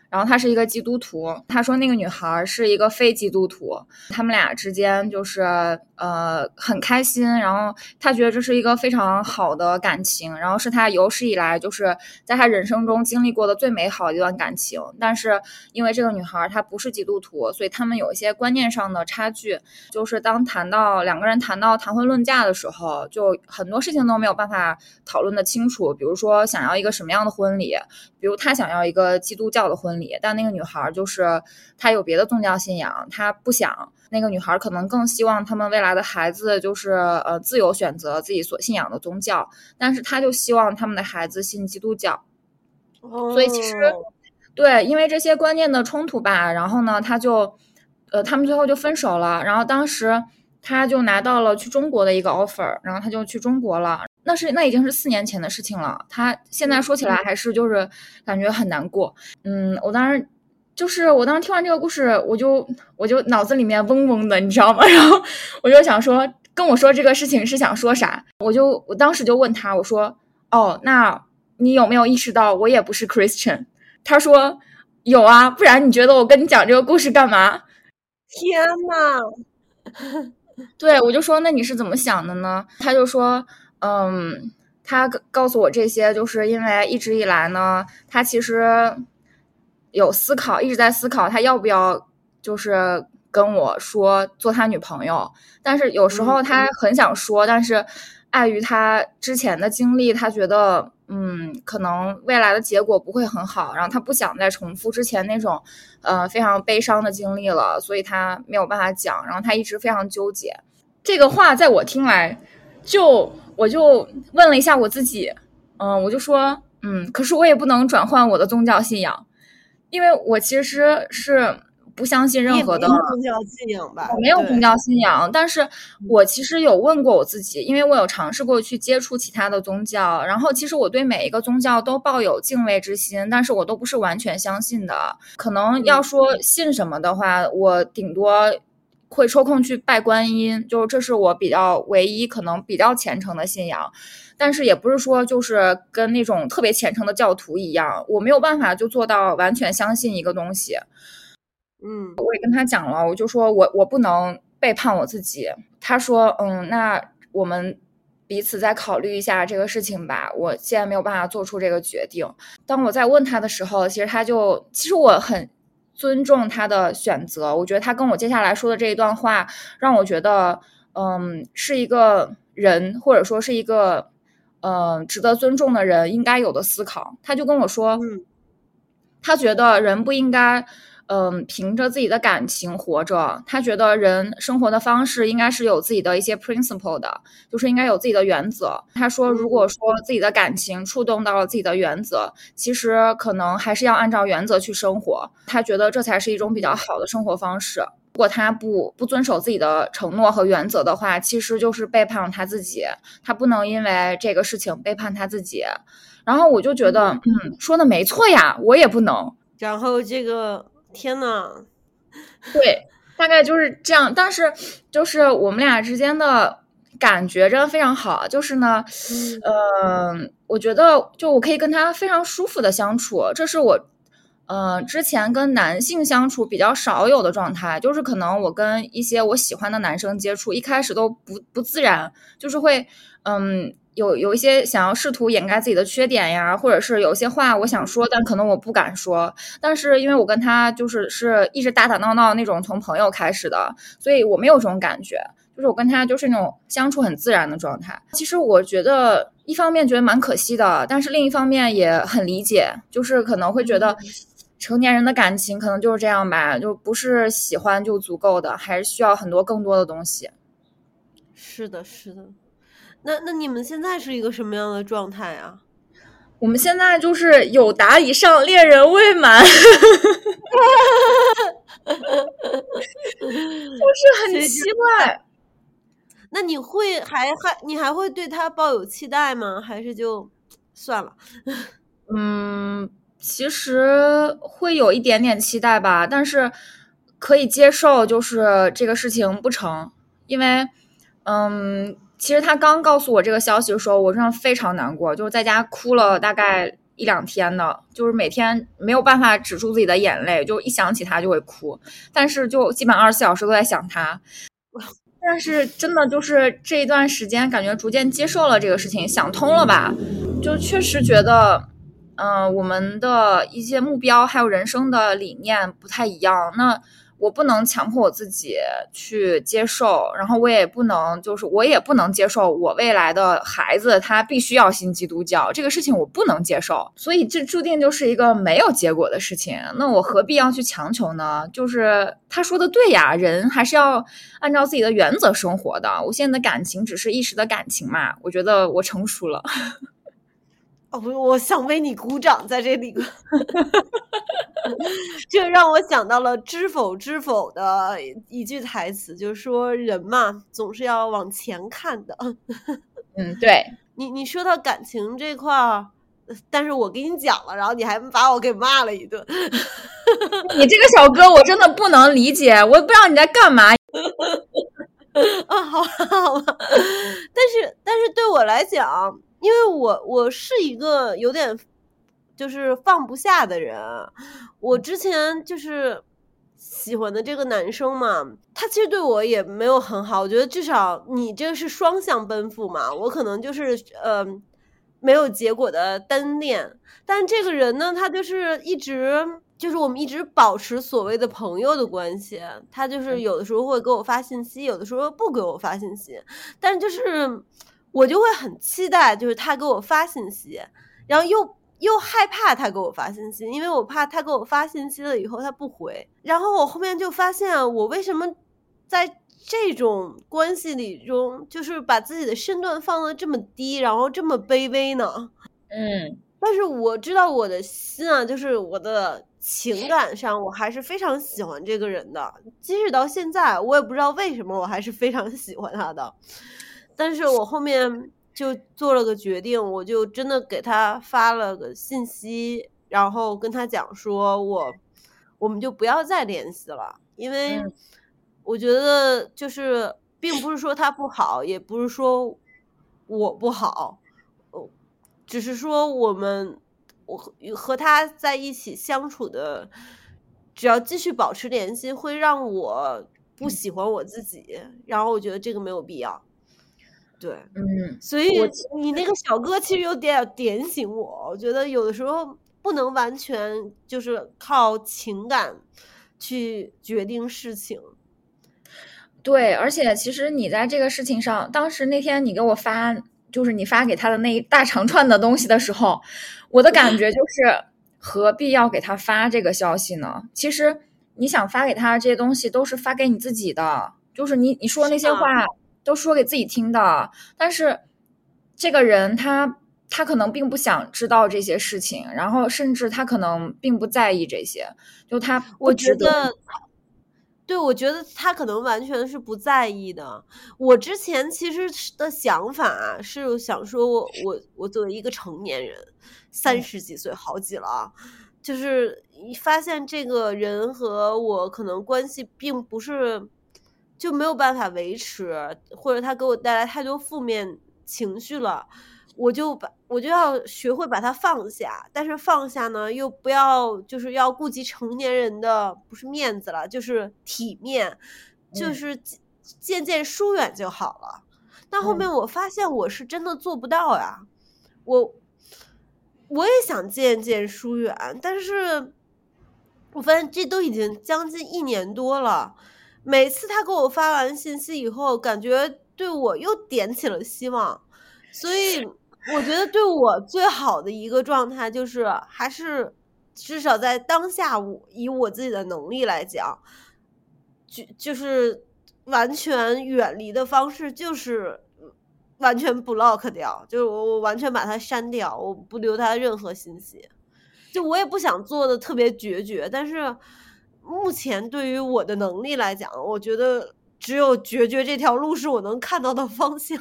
Speaker 1: 然后他是一个基督徒，他说那个女孩是一个非基督徒，他们俩之间就是呃很开心，然后他觉得这是一个非常好的感情，然后是他有史以来就是在他人生中经历过的最美好的一段感情。但是因为这个女孩她不是基督徒，所以他们有一些观念上的差距，就是当谈到两个人谈到谈婚论嫁的时候，就很多事情都没有办法讨论的清楚，比如说想要一个什么样的婚礼，比如他想要一个基督教的婚礼。但那个女孩就是她有别的宗教信仰，她不想。那个女孩可能更希望他们未来的孩子就是呃自由选择自己所信仰的宗教，但是她就希望他们的孩子信基督教。所以其实对，因为这些观念的冲突吧，然后呢，他就呃他们最后就分手了。然后当时他就拿到了去中国的一个 offer，然后他就去中国了。那是那已经是四年前的事情了，他现在说起来还是就是感觉很难过。嗯，我当时就是我当时听完这个故事，我就我就脑子里面嗡嗡的，你知道吗？*laughs* 然后我就想说，跟我说这个事情是想说啥？我就我当时就问他，我说：“哦，那你有没有意识到我也不是 Christian？” 他说：“有啊，不然你觉得我跟你讲这个故事干嘛？”
Speaker 2: 天呐！*laughs*
Speaker 1: 对我就说：“那你是怎么想的呢？”他就说。嗯，他告诉我这些，就是因为一直以来呢，他其实有思考，一直在思考他要不要就是跟我说做他女朋友。但是有时候他很想说，但是碍于他之前的经历，他觉得嗯，可能未来的结果不会很好，然后他不想再重复之前那种呃非常悲伤的经历了，所以他没有办法讲。然后他一直非常纠结。这个话在我听来就。我就问了一下我自己，嗯，我就说，嗯，可是我也不能转换我的宗教信仰，因为我其实是不相信任何的
Speaker 2: 宗教信仰吧。
Speaker 1: 我没有宗教信仰，但是我其实有问过我自己，因为我有尝试过去接触其他的宗教，然后其实我对每一个宗教都抱有敬畏之心，但是我都不是完全相信的。可能要说信什么的话，我顶多。会抽空去拜观音，就这是我比较唯一可能比较虔诚的信仰，但是也不是说就是跟那种特别虔诚的教徒一样，我没有办法就做到完全相信一个东西。
Speaker 2: 嗯，
Speaker 1: 我也跟他讲了，我就说我我不能背叛我自己。他说，嗯，那我们彼此再考虑一下这个事情吧。我现在没有办法做出这个决定。当我在问他的时候，其实他就其实我很。尊重他的选择，我觉得他跟我接下来说的这一段话，让我觉得，嗯，是一个人，或者说是一个，嗯，值得尊重的人应该有的思考。他就跟我说，他觉得人不应该。嗯，凭着自己的感情活着，他觉得人生活的方式应该是有自己的一些 principle 的，就是应该有自己的原则。他说，如果说自己的感情触动到了自己的原则，其实可能还是要按照原则去生活。他觉得这才是一种比较好的生活方式。如果他不不遵守自己的承诺和原则的话，其实就是背叛了他自己。他不能因为这个事情背叛他自己。然后我就觉得，嗯，说的没错呀，我也不能。
Speaker 2: 然后这个。天呐，
Speaker 1: 对，大概就是这样。但是，就是我们俩之间的感觉真的非常好。就是呢，嗯，我觉得就我可以跟他非常舒服的相处。这是我，嗯，之前跟男性相处比较少有的状态。就是可能我跟一些我喜欢的男生接触，一开始都不不自然，就是会，嗯。有有一些想要试图掩盖自己的缺点呀，或者是有些话我想说，但可能我不敢说。但是因为我跟他就是是一直打打闹闹那种，从朋友开始的，所以我没有这种感觉。就是我跟他就是那种相处很自然的状态。其实我觉得一方面觉得蛮可惜的，但是另一方面也很理解，就是可能会觉得成年人的感情可能就是这样吧，就不是喜欢就足够的，还是需要很多更多的东西。
Speaker 2: 是的，是的。那那你们现在是一个什么样的状态啊？
Speaker 1: 我们现在就是有达以上，恋人未满，*laughs* 就是很奇怪。
Speaker 2: 那你会还还你还会对他抱有期待吗？还是就算了？*laughs*
Speaker 1: 嗯，其实会有一点点期待吧，但是可以接受，就是这个事情不成，因为嗯。其实他刚告诉我这个消息的时候，我真的非常难过，就是在家哭了大概一两天的，就是每天没有办法止住自己的眼泪，就一想起他就会哭，但是就基本二十四小时都在想他。但是真的就是这一段时间，感觉逐渐接受了这个事情，想通了吧，就确实觉得，嗯，我们的一些目标还有人生的理念不太一样，那。我不能强迫我自己去接受，然后我也不能，就是我也不能接受我未来的孩子他必须要信基督教这个事情，我不能接受，所以这注定就是一个没有结果的事情。那我何必要去强求呢？就是他说的对呀，人还是要按照自己的原则生活的。我现在的感情只是一时的感情嘛，我觉得我成熟了。*laughs*
Speaker 2: 哦，我想为你鼓掌，在这里，*laughs* 这让我想到了《知否知否》的一句台词，就是说人嘛，总是要往前看的。*laughs*
Speaker 1: 嗯，对
Speaker 2: 你，你说到感情这块儿，但是我给你讲了，然后你还把我给骂了一顿。
Speaker 1: 你这个小哥，我真的不能理解，我不知道你在干嘛。*laughs*
Speaker 2: 啊，好吧，好吧，但是，但是对我来讲。因为我我是一个有点就是放不下的人，我之前就是喜欢的这个男生嘛，他其实对我也没有很好。我觉得至少你这个是双向奔赴嘛，我可能就是呃没有结果的单恋。但这个人呢，他就是一直就是我们一直保持所谓的朋友的关系，他就是有的时候会给我发信息，有的时候不给我发信息，但就是。我就会很期待，就是他给我发信息，然后又又害怕他给我发信息，因为我怕他给我发信息了以后他不回。然后我后面就发现，我为什么在这种关系里中，就是把自己的身段放的这么低，然后这么卑微呢？
Speaker 1: 嗯，
Speaker 2: 但是我知道我的心啊，就是我的情感上，我还是非常喜欢这个人的。即使到现在，我也不知道为什么，我还是非常喜欢他的。但是我后面就做了个决定，我就真的给他发了个信息，然后跟他讲说，我我们就不要再联系了，因为我觉得就是并不是说他不好，也不是说我不好，只是说我们我和他在一起相处的，只要继续保持联系，会让我不喜欢我自己，然后我觉得这个没有必要。对，
Speaker 1: 嗯，
Speaker 2: 所以你那个小哥其实有点点醒我，我觉得有的时候不能完全就是靠情感去决定事情。
Speaker 1: 对，而且其实你在这个事情上，当时那天你给我发，就是你发给他的那一大长串的东西的时候，我的感觉就是何必要给他发这个消息呢？其实你想发给他这些东西都是发给你自己的，就是你你说那些话。都说给自己听的，但是这个人他他可能并不想知道这些事情，然后甚至他可能并不在意这些，就他
Speaker 2: 我觉得，对，我觉得他可能完全是不在意的。我之前其实的想法是想说，我我我作为一个成年人，三十几岁好几了，就是发现这个人和我可能关系并不是。就没有办法维持，或者他给我带来太多负面情绪了，我就把我就要学会把它放下。但是放下呢，又不要就是要顾及成年人的不是面子了，就是体面，就是渐渐疏远就好了。但后面我发现我是真的做不到呀，我我也想渐渐疏远，但是我发现这都已经将近一年多了。每次他给我发完信息以后，感觉对我又点起了希望，所以我觉得对我最好的一个状态就是还是至少在当下，我以我自己的能力来讲，就就是完全远离的方式就是完全 block 掉，就是我我完全把它删掉，我不留他任何信息。就我也不想做的特别决绝，但是目前对于我的能力来讲，我觉得只有决绝这条路是我能看到的方向。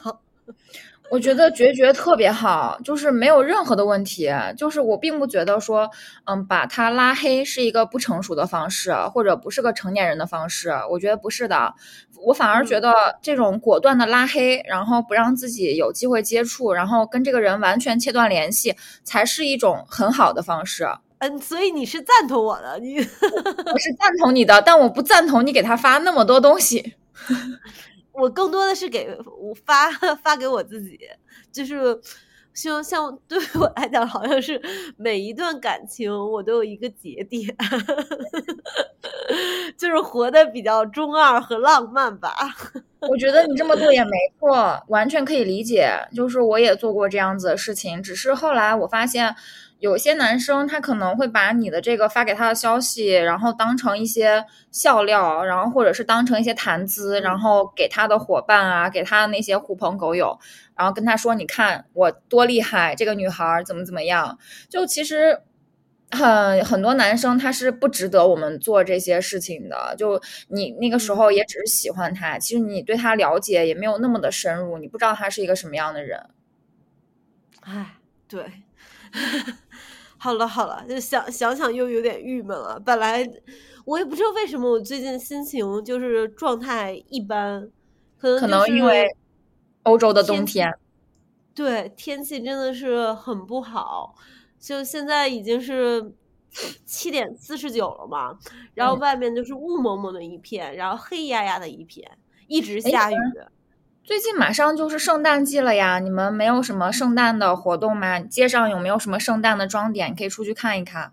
Speaker 2: *laughs*
Speaker 1: 我觉得决绝特别好，就是没有任何的问题。就是我并不觉得说，嗯，把他拉黑是一个不成熟的方式，或者不是个成年人的方式。我觉得不是的，我反而觉得这种果断的拉黑，然后不让自己有机会接触，然后跟这个人完全切断联系，才是一种很好的方式。
Speaker 2: 嗯，所以你是赞同我的，你
Speaker 1: 我是赞同你的，但我不赞同你给他发那么多东西。*laughs*
Speaker 2: 我更多的是给我发发给我自己，就是希望像对我来讲，好像是每一段感情我都有一个节点，*laughs* 就是活得比较中二和浪漫吧。*laughs*
Speaker 1: 我觉得你这么做也没错，完全可以理解。就是我也做过这样子的事情，只是后来我发现。有些男生他可能会把你的这个发给他的消息，然后当成一些笑料，然后或者是当成一些谈资，然后给他的伙伴啊，给他的那些狐朋狗友，然后跟他说：“你看我多厉害，这个女孩怎么怎么样。”就其实很很多男生他是不值得我们做这些事情的。就你那个时候也只是喜欢他，其实你对他了解也没有那么的深入，你不知道他是一个什么样的人。
Speaker 2: 哎，对。*laughs* 好了好了，就想想想又有点郁闷了。本来我也不知道为什么我最近心情就是状态一般，可能
Speaker 1: 可能因为欧洲的冬天，
Speaker 2: 对天气真的是很不好。就现在已经是七点四十九了嘛，然后外面就是雾蒙蒙的一片，然后黑压压的一片，一直下雨。
Speaker 1: 最近马上就是圣诞季了呀，你们没有什么圣诞的活动吗？街上有没有什么圣诞的装点，可以出去看一看？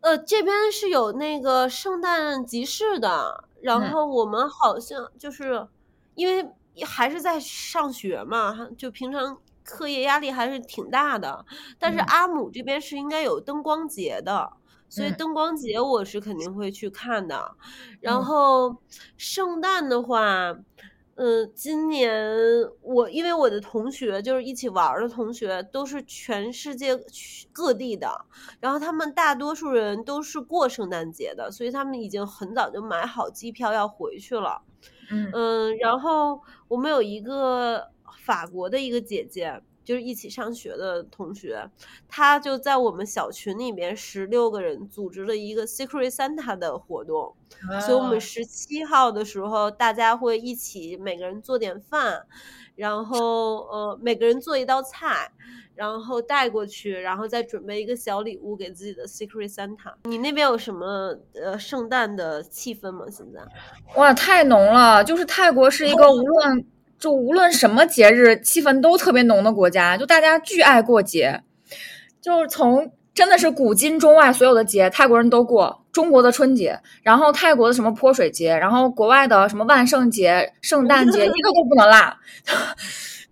Speaker 2: 呃，这边是有那个圣诞集市的，然后我们好像就是因为还是在上学嘛，就平常课业压力还是挺大的。但是阿姆这边是应该有灯光节的，所以灯光节我是肯定会去看的。然后圣诞的话。嗯，今年我因为我的同学就是一起玩的同学，都是全世界各地的，然后他们大多数人都是过圣诞节的，所以他们已经很早就买好机票要回去了。嗯，然后我们有一个法国的一个姐姐。就是一起上学的同学，她就在我们小群里面十六个人组织了一个 Secret Santa 的活动，所以我们十七号的时候，大家会一起每个人做点饭，然后呃每个人做一道菜，然后带过去，然后再准备一个小礼物给自己的 Secret Santa。你那边有什么呃圣诞的气氛吗？现在？
Speaker 1: 哇，太浓了！就是泰国是一个无论。就无论什么节日，气氛都特别浓的国家，就大家巨爱过节，就是从真的是古今中外所有的节，泰国人都过。中国的春节，然后泰国的什么泼水节，然后国外的什么万圣节、圣诞节，*laughs* 一个都不能落。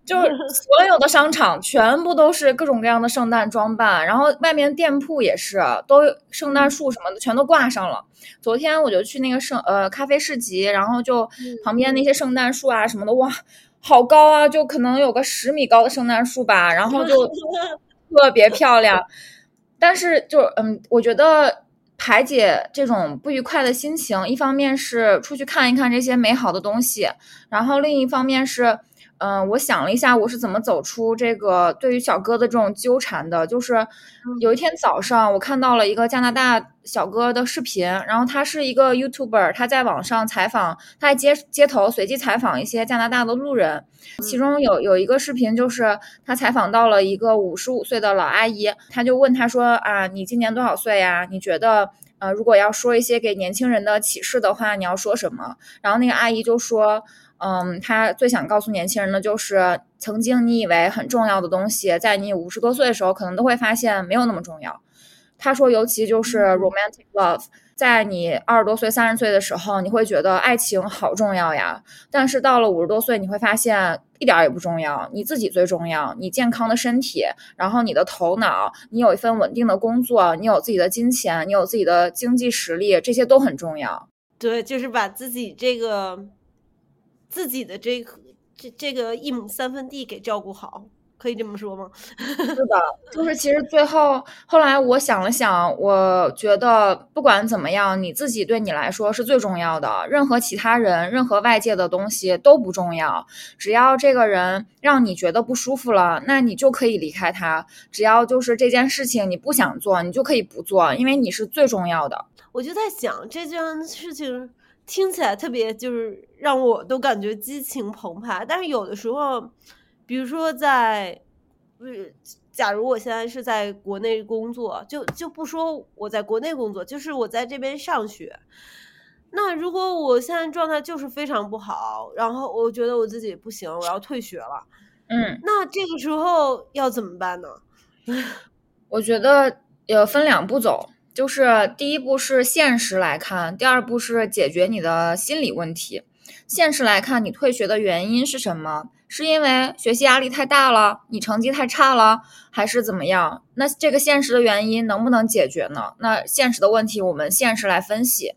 Speaker 1: 就是所有的商场全部都是各种各样的圣诞装扮，然后外面店铺也是，都圣诞树什么的全都挂上了。昨天我就去那个圣呃咖啡市集，然后就旁边那些圣诞树啊什么的，哇，好高啊，就可能有个十米高的圣诞树吧，然后就 *laughs* 特别漂亮。但是就嗯，我觉得排解这种不愉快的心情，一方面是出去看一看这些美好的东西，然后另一方面是。嗯，我想了一下，我是怎么走出这个对于小哥的这种纠缠的。就是有一天早上，我看到了一个加拿大小哥的视频，然后他是一个 YouTuber，他在网上采访，他在街街头随机采访一些加拿大的路人。其中有有一个视频，就是他采访到了一个五十五岁的老阿姨，他就问他说：“啊，你今年多少岁呀？你觉得呃，如果要说一些给年轻人的启示的话，你要说什么？”然后那个阿姨就说。嗯，他最想告诉年轻人的就是，曾经你以为很重要的东西，在你五十多岁的时候，可能都会发现没有那么重要。他说，尤其就是 romantic love，在你二十多岁、三十岁的时候，你会觉得爱情好重要呀。但是到了五十多岁，你会发现一点也不重要，你自己最重要，你健康的身体，然后你的头脑，你有一份稳定的工作，你有自己的金钱，你有自己的经济实力，这些都很重要。
Speaker 2: 对，就是把自己这个自己的这这这个一亩三分地给照顾好。可以这么说吗？
Speaker 1: 是的，就是其实最后后来我想了想，我觉得不管怎么样，你自己对你来说是最重要的，任何其他人、任何外界的东西都不重要。只要这个人让你觉得不舒服了，那你就可以离开他。只要就是这件事情你不想做，你就可以不做，因为你是最重要的。
Speaker 2: 我就在想这件事情听起来特别，就是让我都感觉激情澎湃，但是有的时候。比如说，在，呃，假如我现在是在国内工作，就就不说我在国内工作，就是我在这边上学。那如果我现在状态就是非常不好，然后我觉得我自己不行，我要退学了，
Speaker 1: 嗯，
Speaker 2: 那这个时候要怎么办呢？*laughs*
Speaker 1: 我觉得呃分两步走，就是第一步是现实来看，第二步是解决你的心理问题。现实来看，你退学的原因是什么？是因为学习压力太大了，你成绩太差了，还是怎么样？那这个现实的原因能不能解决呢？那现实的问题，我们现实来分析。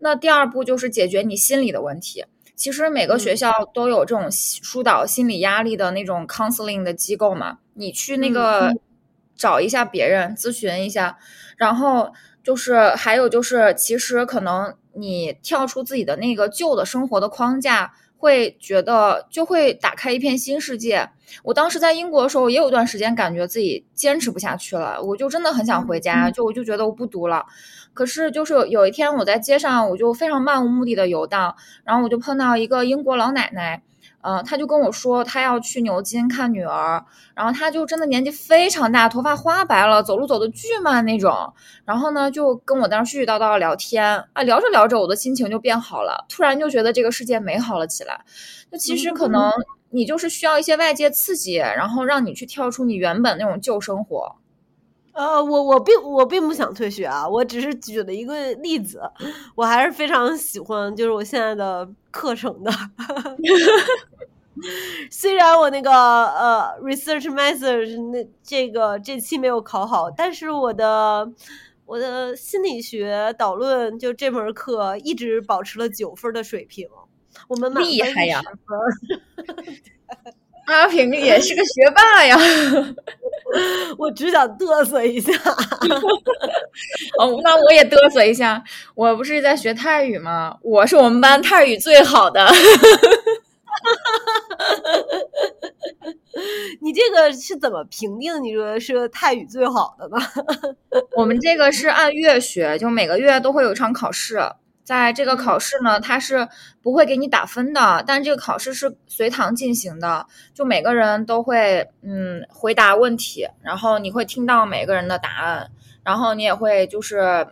Speaker 1: 那第二步就是解决你心理的问题。其实每个学校都有这种疏导心理压力的那种 counseling 的机构嘛，你去那个找一下别人咨询一下。然后就是还有就是，其实可能你跳出自己的那个旧的生活的框架。会觉得就会打开一片新世界。我当时在英国的时候，也有段时间感觉自己坚持不下去了，我就真的很想回家，就我就觉得我不读了。可是就是有一天我在街上，我就非常漫无目的的游荡，然后我就碰到一个英国老奶奶。嗯，他就跟我说他要去牛津看女儿，然后他就真的年纪非常大，头发花白了，走路走的巨慢那种。然后呢，就跟我当时絮絮叨叨聊天啊，聊着聊着，我的心情就变好了，突然就觉得这个世界美好了起来。那其实可能你就是需要一些外界刺激，然后让你去跳出你原本那种旧生活。
Speaker 2: 呃，我我并我并不想退学啊，我只是举了一个例子，我还是非常喜欢就是我现在的课程的。*laughs* *laughs* 虽然我那个呃 research method 那这个这期没有考好，但是我的我的心理学导论就这门课一直保持了九分的水平。我们
Speaker 1: 厉害呀！*laughs* 阿平也是个学霸呀。*laughs*
Speaker 2: 我只想嘚瑟一下。
Speaker 1: 哦，那我也嘚瑟一下。我不是在学泰语吗？我是我们班泰语最好的。*laughs*
Speaker 2: 你这个是怎么评定？你说是泰语最好的呢？*laughs*
Speaker 1: 我们这个是按月学，就每个月都会有一场考试。在这个考试呢，它是不会给你打分的，但这个考试是随堂进行的，就每个人都会嗯回答问题，然后你会听到每个人的答案，然后你也会就是。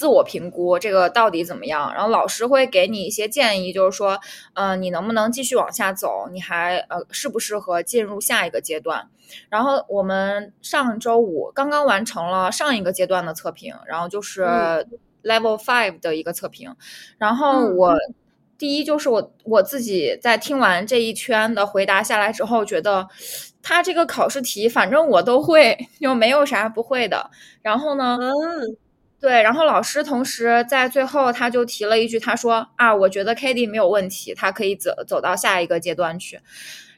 Speaker 1: 自我评估这个到底怎么样？然后老师会给你一些建议，就是说，嗯，你能不能继续往下走？你还呃适不适合进入下一个阶段？然后我们上周五刚刚完成了上一个阶段的测评，然后就是 Level Five 的一个测评。然后我第一就是我我自己在听完这一圈的回答下来之后，觉得他这个考试题反正我都会，又没有啥不会的。然后呢？对，然后老师同时在最后他就提了一句，他说啊，我觉得 k t e 没有问题，他可以走走到下一个阶段去。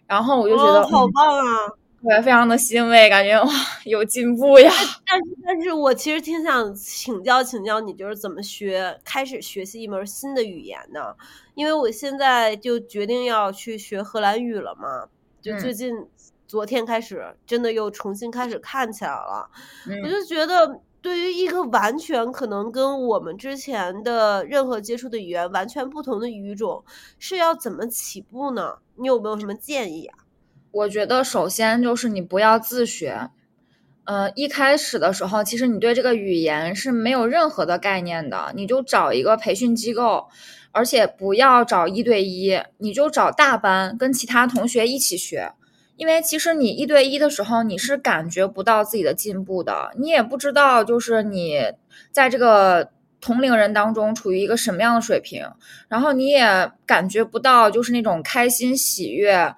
Speaker 1: 然后我就觉得
Speaker 2: 好棒啊，*laughs*
Speaker 1: 对，非常的欣慰，感觉哇有进步呀。
Speaker 2: 但是，但是我其实挺想请教请教你，就是怎么学开始学习一门新的语言呢？因为我现在就决定要去学荷兰语了嘛，就最近昨天开始，真的又重新开始看起来了，我就觉得。对于一个完全可能跟我们之前的任何接触的语言完全不同的语种，是要怎么起步呢？你有没有什么建议啊？
Speaker 1: 我觉得首先就是你不要自学，呃，一开始的时候，其实你对这个语言是没有任何的概念的，你就找一个培训机构，而且不要找一对一，你就找大班，跟其他同学一起学。因为其实你一对一的时候，你是感觉不到自己的进步的，你也不知道，就是你在这个同龄人当中处于一个什么样的水平，然后你也感觉不到就是那种开心喜悦。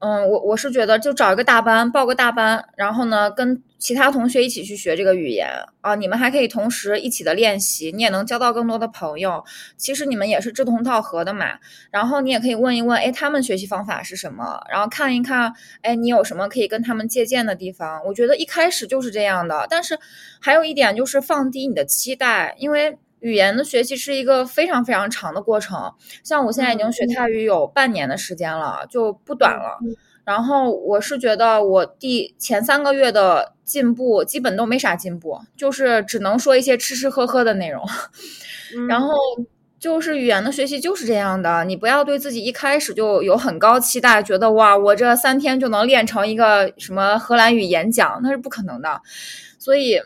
Speaker 1: 嗯，我我是觉得就找一个大班，报个大班，然后呢，跟其他同学一起去学这个语言啊，你们还可以同时一起的练习，你也能交到更多的朋友。其实你们也是志同道合的嘛。然后你也可以问一问，哎，他们学习方法是什么？然后看一看，哎，你有什么可以跟他们借鉴的地方？我觉得一开始就是这样的。但是还有一点就是放低你的期待，因为。语言的学习是一个非常非常长的过程，像我现在已经学泰语有半年的时间了，就不短了。然后我是觉得我第前三个月的进步基本都没啥进步，就是只能说一些吃吃喝喝的内容。*laughs* 然后就是语言的学习就是这样的，你不要对自己一开始就有很高期待，觉得哇，我这三天就能练成一个什么荷兰语演讲，那是不可能的。所以。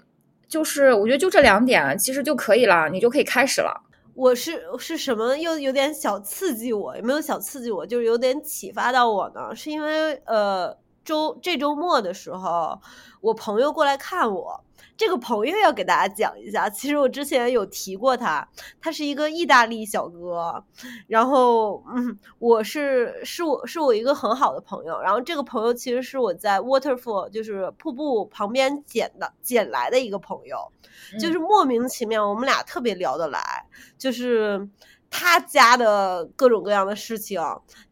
Speaker 1: 就是我觉得就这两点其实就可以了，你就可以开始了。
Speaker 2: 我是是什么又有点小刺激我，有没有小刺激我？就是有点启发到我呢，是因为呃周这周末的时候，我朋友过来看我。这个朋友要给大家讲一下，其实我之前有提过他，他是一个意大利小哥，然后嗯，我是是我是我一个很好的朋友，然后这个朋友其实是我在 waterfall 就是瀑布旁边捡的捡来的一个朋友，就是莫名其妙我们俩特别聊得来，就是。他家的各种各样的事情，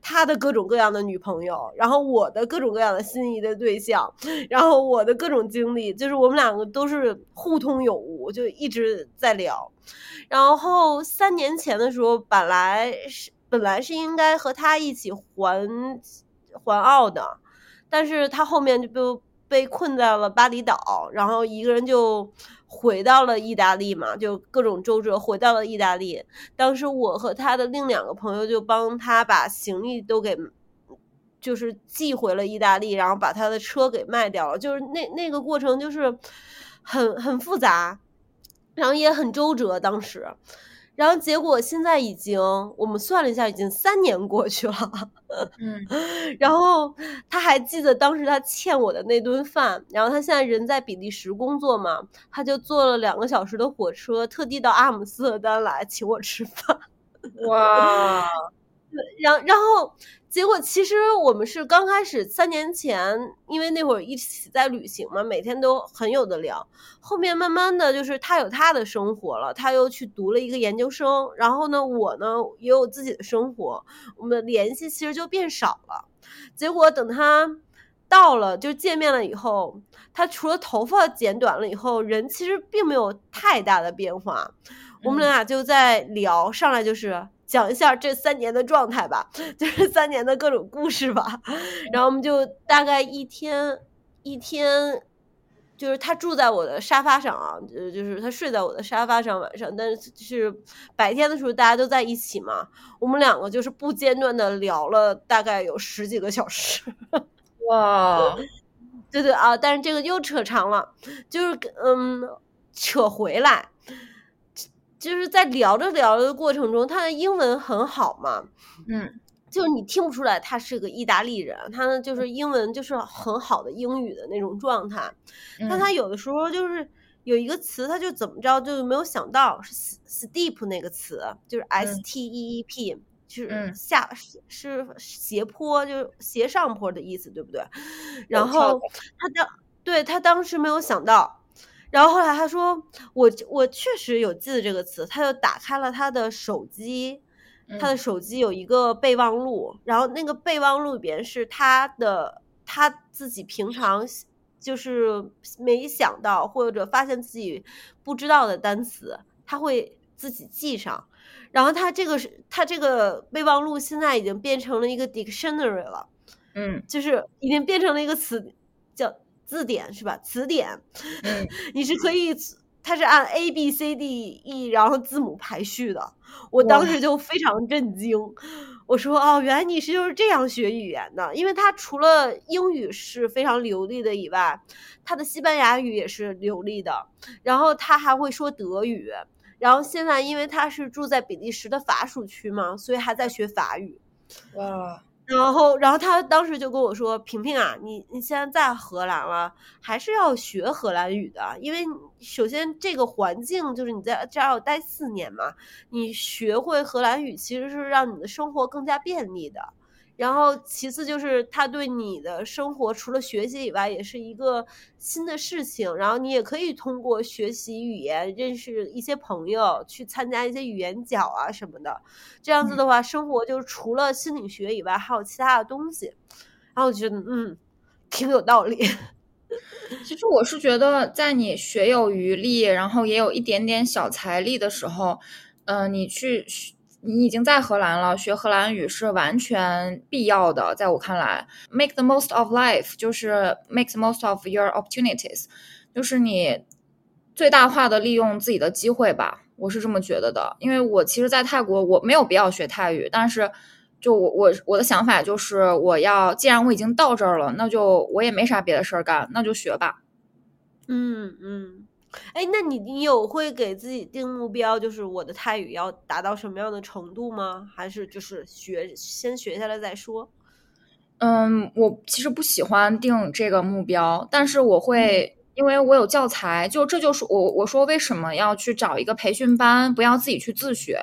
Speaker 2: 他的各种各样的女朋友，然后我的各种各样的心仪的对象，然后我的各种经历，就是我们两个都是互通有无，就一直在聊。然后三年前的时候，本来是本来是应该和他一起环环澳的，但是他后面就被被困在了巴厘岛，然后一个人就。回到了意大利嘛，就各种周折回到了意大利。当时我和他的另两个朋友就帮他把行李都给，就是寄回了意大利，然后把他的车给卖掉了。就是那那个过程就是很很复杂，然后也很周折。当时。然后结果现在已经，我们算了一下，已经三年过去了。*laughs*
Speaker 1: 嗯，*laughs*
Speaker 2: 然后他还记得当时他欠我的那顿饭。然后他现在人在比利时工作嘛，他就坐了两个小时的火车，特地到阿姆斯特丹来请我吃饭。*laughs*
Speaker 1: 哇！
Speaker 2: 然然后。结果其实我们是刚开始三年前，因为那会儿一起在旅行嘛，每天都很有的聊。后面慢慢的就是他有他的生活了，他又去读了一个研究生，然后呢，我呢也有自己的生活，我们的联系其实就变少了。结果等他到了就见面了以后，他除了头发剪短了以后，人其实并没有太大的变化。我们俩就在聊，上来就是。讲一下这三年的状态吧，*laughs* 就是三年的各种故事吧。然后我们就大概一天一天，就是他住在我的沙发上啊，呃，就是他睡在我的沙发上晚上，但是是白天的时候大家都在一起嘛。我们两个就是不间断的聊了大概有十几个小时。
Speaker 1: 哇，
Speaker 2: 对对啊，但是这个又扯长了，就是嗯，扯回来。就是在聊着聊着的过程中，他的英文很好嘛，
Speaker 1: 嗯，
Speaker 2: 就是你听不出来他是个意大利人，他呢就是英文就是很好的英语的那种状态，但他有的时候就是有一个词，他就怎么着就没有想到是 steep 那个词，就是 s t e e p，就是下是斜坡，就是斜上坡的意思，对不对？然后他当对他当时没有想到。然后后来他说我我确实有记得这个词，他就打开了他的手机，他的手机有一个备忘录，然后那个备忘录里边是他的他自己平常就是没想到或者发现自己不知道的单词，他会自己记上。然后他这个是他这个备忘录现在已经变成了一个 dictionary 了，
Speaker 1: 嗯，
Speaker 2: 就是已经变成了一个词叫。字典是吧？词典，*laughs* 你是可以，它是按 A B C D E 然后字母排序的。我当时就非常震惊，我说哦，原来你是就是这样学语言的。因为他除了英语是非常流利的以外，他的西班牙语也是流利的，然后他还会说德语。然后现在因为他是住在比利时的法属区嘛，所以还在学法语。
Speaker 1: 哇。
Speaker 2: 然后，然后他当时就跟我说：“平平啊，你你现在在荷兰了，还是要学荷兰语的，因为首先这个环境就是你在这儿要待四年嘛，你学会荷兰语其实是让你的生活更加便利的。”然后，其次就是他对你的生活除了学习以外，也是一个新的事情。然后你也可以通过学习语言认识一些朋友，去参加一些语言角啊什么的。这样子的话，生活就是除了心理学以外，还有其他的东西。然后我觉得，嗯，挺有道理。*laughs*
Speaker 1: 其实我是觉得，在你学有余力，然后也有一点点小财力的时候，嗯，你去。你已经在荷兰了，学荷兰语是完全必要的。在我看来，make the most of life 就是 make the most of your opportunities，就是你最大化的利用自己的机会吧。我是这么觉得的。因为我其实，在泰国我没有必要学泰语，但是就我我我的想法就是，我要既然我已经到这儿了，那就我也没啥别的事儿干，那就学吧。
Speaker 2: 嗯嗯。哎，那你你有会给自己定目标，就是我的泰语要达到什么样的程度吗？还是就是学先学下来再说？
Speaker 1: 嗯，我其实不喜欢定这个目标，但是我会，因为我有教材，就这就是我我说为什么要去找一个培训班，不要自己去自学。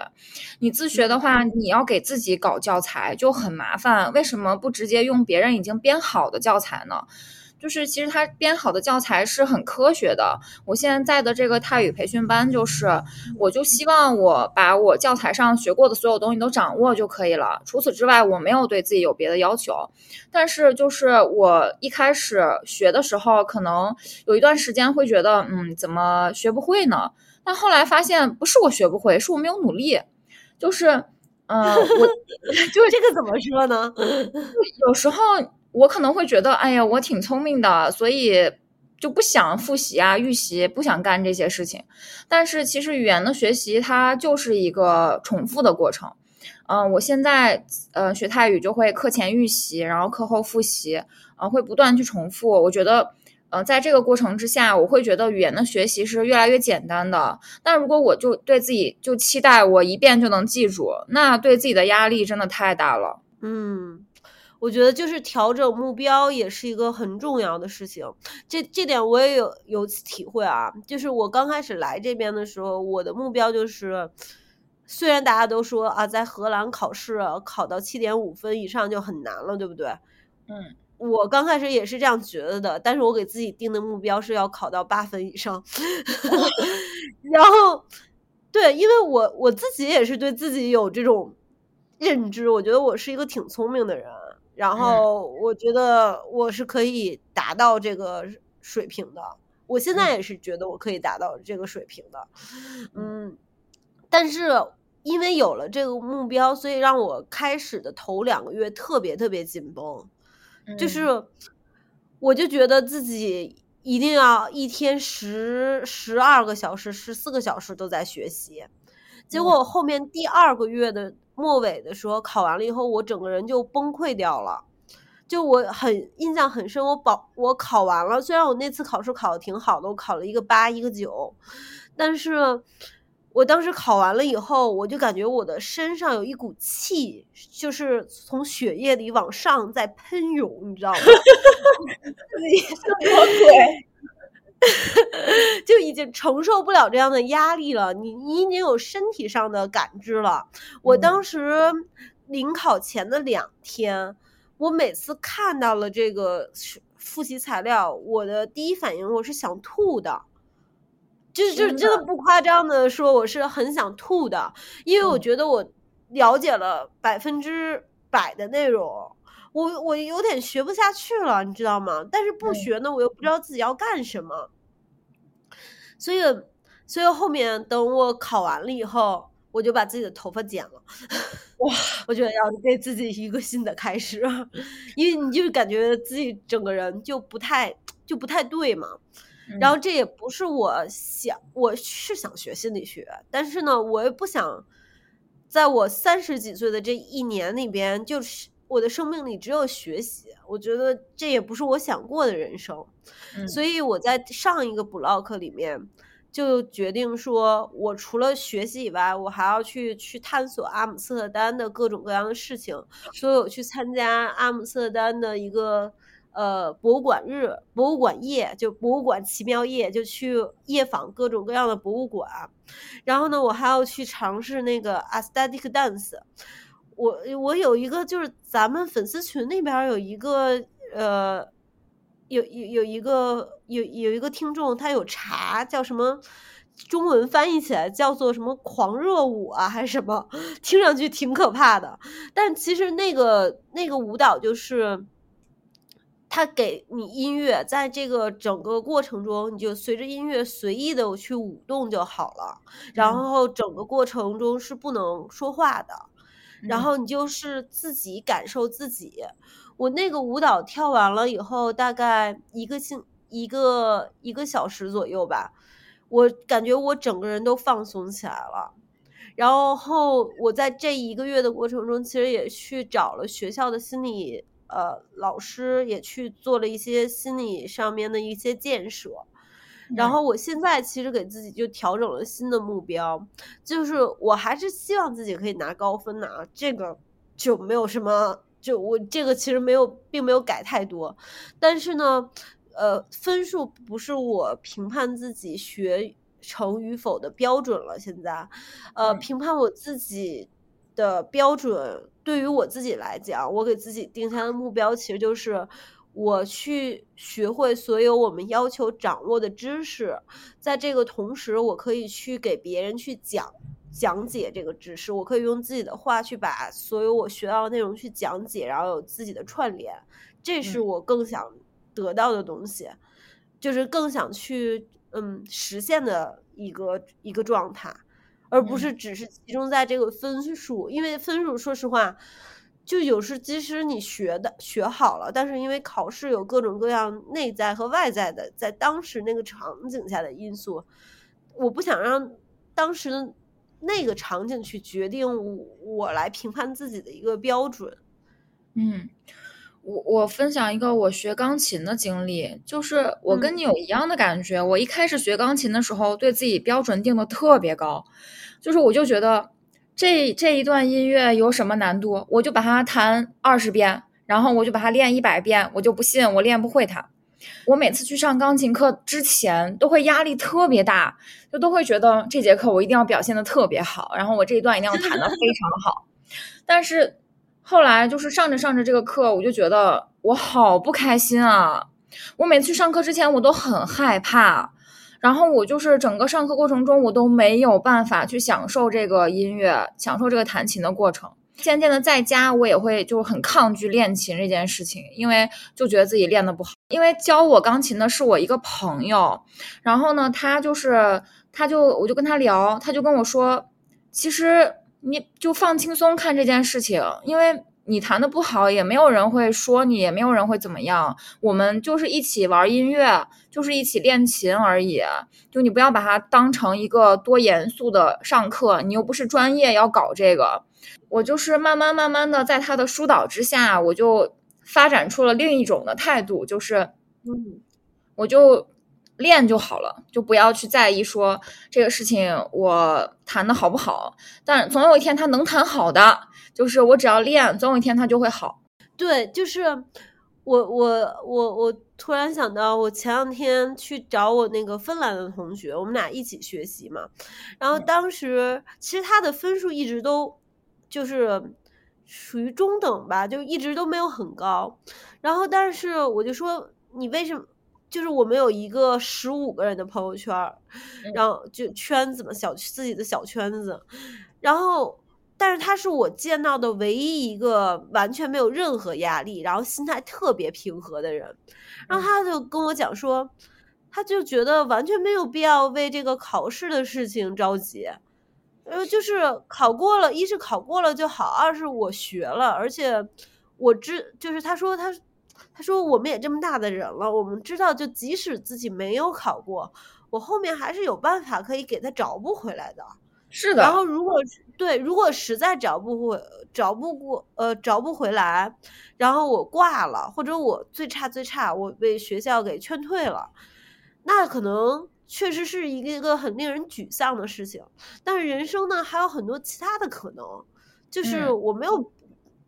Speaker 1: 你自学的话，你要给自己搞教材就很麻烦，为什么不直接用别人已经编好的教材呢？就是其实他编好的教材是很科学的。我现在的这个泰语培训班，就是我就希望我把我教材上学过的所有东西都掌握就可以了。除此之外，我没有对自己有别的要求。但是就是我一开始学的时候，可能有一段时间会觉得，嗯，怎么学不会呢？但后来发现不是我学不会，是我没有努力。就是，嗯，我 *laughs*
Speaker 2: 就是这个怎么说呢？*laughs*
Speaker 1: 有时候。我可能会觉得，哎呀，我挺聪明的，所以就不想复习啊、预习，不想干这些事情。但是其实语言的学习它就是一个重复的过程。嗯，我现在呃学泰语就会课前预习，然后课后复习，啊，会不断去重复。我觉得，呃，在这个过程之下，我会觉得语言的学习是越来越简单的。但如果我就对自己就期待我一遍就能记住，那对自己的压力真的太大了。
Speaker 2: 嗯。我觉得就是调整目标也是一个很重要的事情，这这点我也有有体会啊。就是我刚开始来这边的时候，我的目标就是，虽然大家都说啊，在荷兰考试考到七点五分以上就很难了，对不对？
Speaker 1: 嗯，
Speaker 2: 我刚开始也是这样觉得的，但是我给自己定的目标是要考到八分以上。*laughs* 然后，对，因为我我自己也是对自己有这种认知，我觉得我是一个挺聪明的人。然后我觉得我是可以达到这个水平的，我现在也是觉得我可以达到这个水平的，嗯，但是因为有了这个目标，所以让我开始的头两个月特别特别紧绷，就是我就觉得自己一定要一天十十二个小时、十四个小时都在学习，结果后面第二个月的。末尾的时候考完了以后，我整个人就崩溃掉了。就我很印象很深，我保我考完了，虽然我那次考试考的挺好的，我考了一个八一个九，但是我当时考完了以后，我就感觉我的身上有一股气，就是从血液里往上在喷涌，你知道吗？
Speaker 1: 什么鬼？*laughs*
Speaker 2: 就已经承受不了这样的压力了，你你已经有身体上的感知了。我当时临考前的两天，我每次看到了这个复习材料，我的第一反应我是想吐的，就是就是真的不夸张的说，我是很想吐的，因为我觉得我了解了百分之百的内容。我我有点学不下去了，你知道吗？但是不学呢，我又不知道自己要干什么。所以，所以后面等我考完了以后，我就把自己的头发剪了。哇，*laughs* 我觉得要给自己一个新的开始，因为你就感觉自己整个人就不太就不太对嘛。然后这也不是我想，我是想学心理学，但是呢，我又不想在我三十几岁的这一年里边就是。我的生命里只有学习，我觉得这也不是我想过的人生，所以我在上一个 block 里面就决定说，我除了学习以外，我还要去去探索阿姆斯特丹的各种各样的事情，所以我去参加阿姆斯特丹的一个呃博物馆日、博物馆夜，就博物馆奇妙夜，就去夜访各种各样的博物馆。然后呢，我还要去尝试那个 aesthetic dance。我我有一个就是咱们粉丝群那边有一个呃。有有有一个有有一个听众，他有查叫什么，中文翻译起来叫做什么狂热舞啊，还是什么？听上去挺可怕的。但其实那个那个舞蹈就是，他给你音乐，在这个整个过程中，你就随着音乐随意的去舞动就好了。然后整个过程中是不能说话的，然后你就是自己感受自己。我那个舞蹈跳完了以后，大概一个星一个一个小时左右吧，我感觉我整个人都放松起来了。然后我在这一个月的过程中，其实也去找了学校的心理呃老师，也去做了一些心理上面的一些建设。然后我现在其实给自己就调整了新的目标，就是我还是希望自己可以拿高分的啊，这个就没有什么。就我这个其实没有，并没有改太多，但是呢，呃，分数不是我评判自己学成与否的标准了。现在，呃，评判我自己的标准，对于我自己来讲，我给自己定下的目标其实就是我去学会所有我们要求掌握的知识，在这个同时，我可以去给别人去讲。讲解这个知识，我可以用自己的话去把所有我学到的内容去讲解，然后有自己的串联，这是我更想得到的东西，就是更想去嗯实现的一个一个状态，而不是只是集中在这个分数，因为分数说实话，就有时即使你学的学好了，但是因为考试有各种各样内在和外在的，在当时那个场景下的因素，我不想让当时的。那个场景去决定我来评判自己的一个标准。
Speaker 1: 嗯，我我分享一个我学钢琴的经历，就是我跟你有一样的感觉。我一开始学钢琴的时候，对自己标准定的特别高，就是我就觉得这这一段音乐有什么难度，我就把它弹二十遍，然后我就把它练一百遍，我就不信我练不会它。我每次去上钢琴课之前，都会压力特别大，就都会觉得这节课我一定要表现的特别好，然后我这一段一定要弹的非常好。但是后来就是上着上着这个课，我就觉得我好不开心啊！我每次去上课之前，我都很害怕，然后我就是整个上课过程中，我都没有办法去享受这个音乐，享受这个弹琴的过程。渐渐的，在家我也会就很抗拒练琴这件事情，因为就觉得自己练的不好。因为教我钢琴的是我一个朋友，然后呢，他就是他就我就跟他聊，他就跟我说，其实你就放轻松看这件事情，因为你弹的不好，也没有人会说你，也没有人会怎么样。我们就是一起玩音乐，就是一起练琴而已。就你不要把它当成一个多严肃的上课，你又不是专业要搞这个。我就是慢慢慢慢的在他的疏导之下，我就发展出了另一种的态度，就是，
Speaker 2: 嗯，
Speaker 1: 我就练就好了，就不要去在意说这个事情我弹的好不好。但总有一天他能弹好的，就是我只要练，总有一天它就会好。
Speaker 2: 对，就是我我我我突然想到，我前两天去找我那个芬兰的同学，我们俩一起学习嘛，然后当时其实他的分数一直都。就是属于中等吧，就一直都没有很高。然后，但是我就说，你为什么？就是我们有一个十五个人的朋友圈，然后就圈子嘛，小自己的小圈子。然后，但是他是我见到的唯一一个完全没有任何压力，然后心态特别平和的人。然后他就跟我讲说，他就觉得完全没有必要为这个考试的事情着急。呃，就是考过了，一是考过了就好，二是我学了，而且我知，就是他说他，他说我们也这么大的人了，我们知道，就即使自己没有考过，我后面还是有办法可以给他找补回来的。
Speaker 1: 是的。
Speaker 2: 然后如果对，如果实在找不回，找不过，呃，找不回来，然后我挂了，或者我最差最差，我被学校给劝退了，那可能。确实是一个一个很令人沮丧的事情。但是人生呢，还有很多其他的可能，就是
Speaker 1: 嗯
Speaker 2: 我没有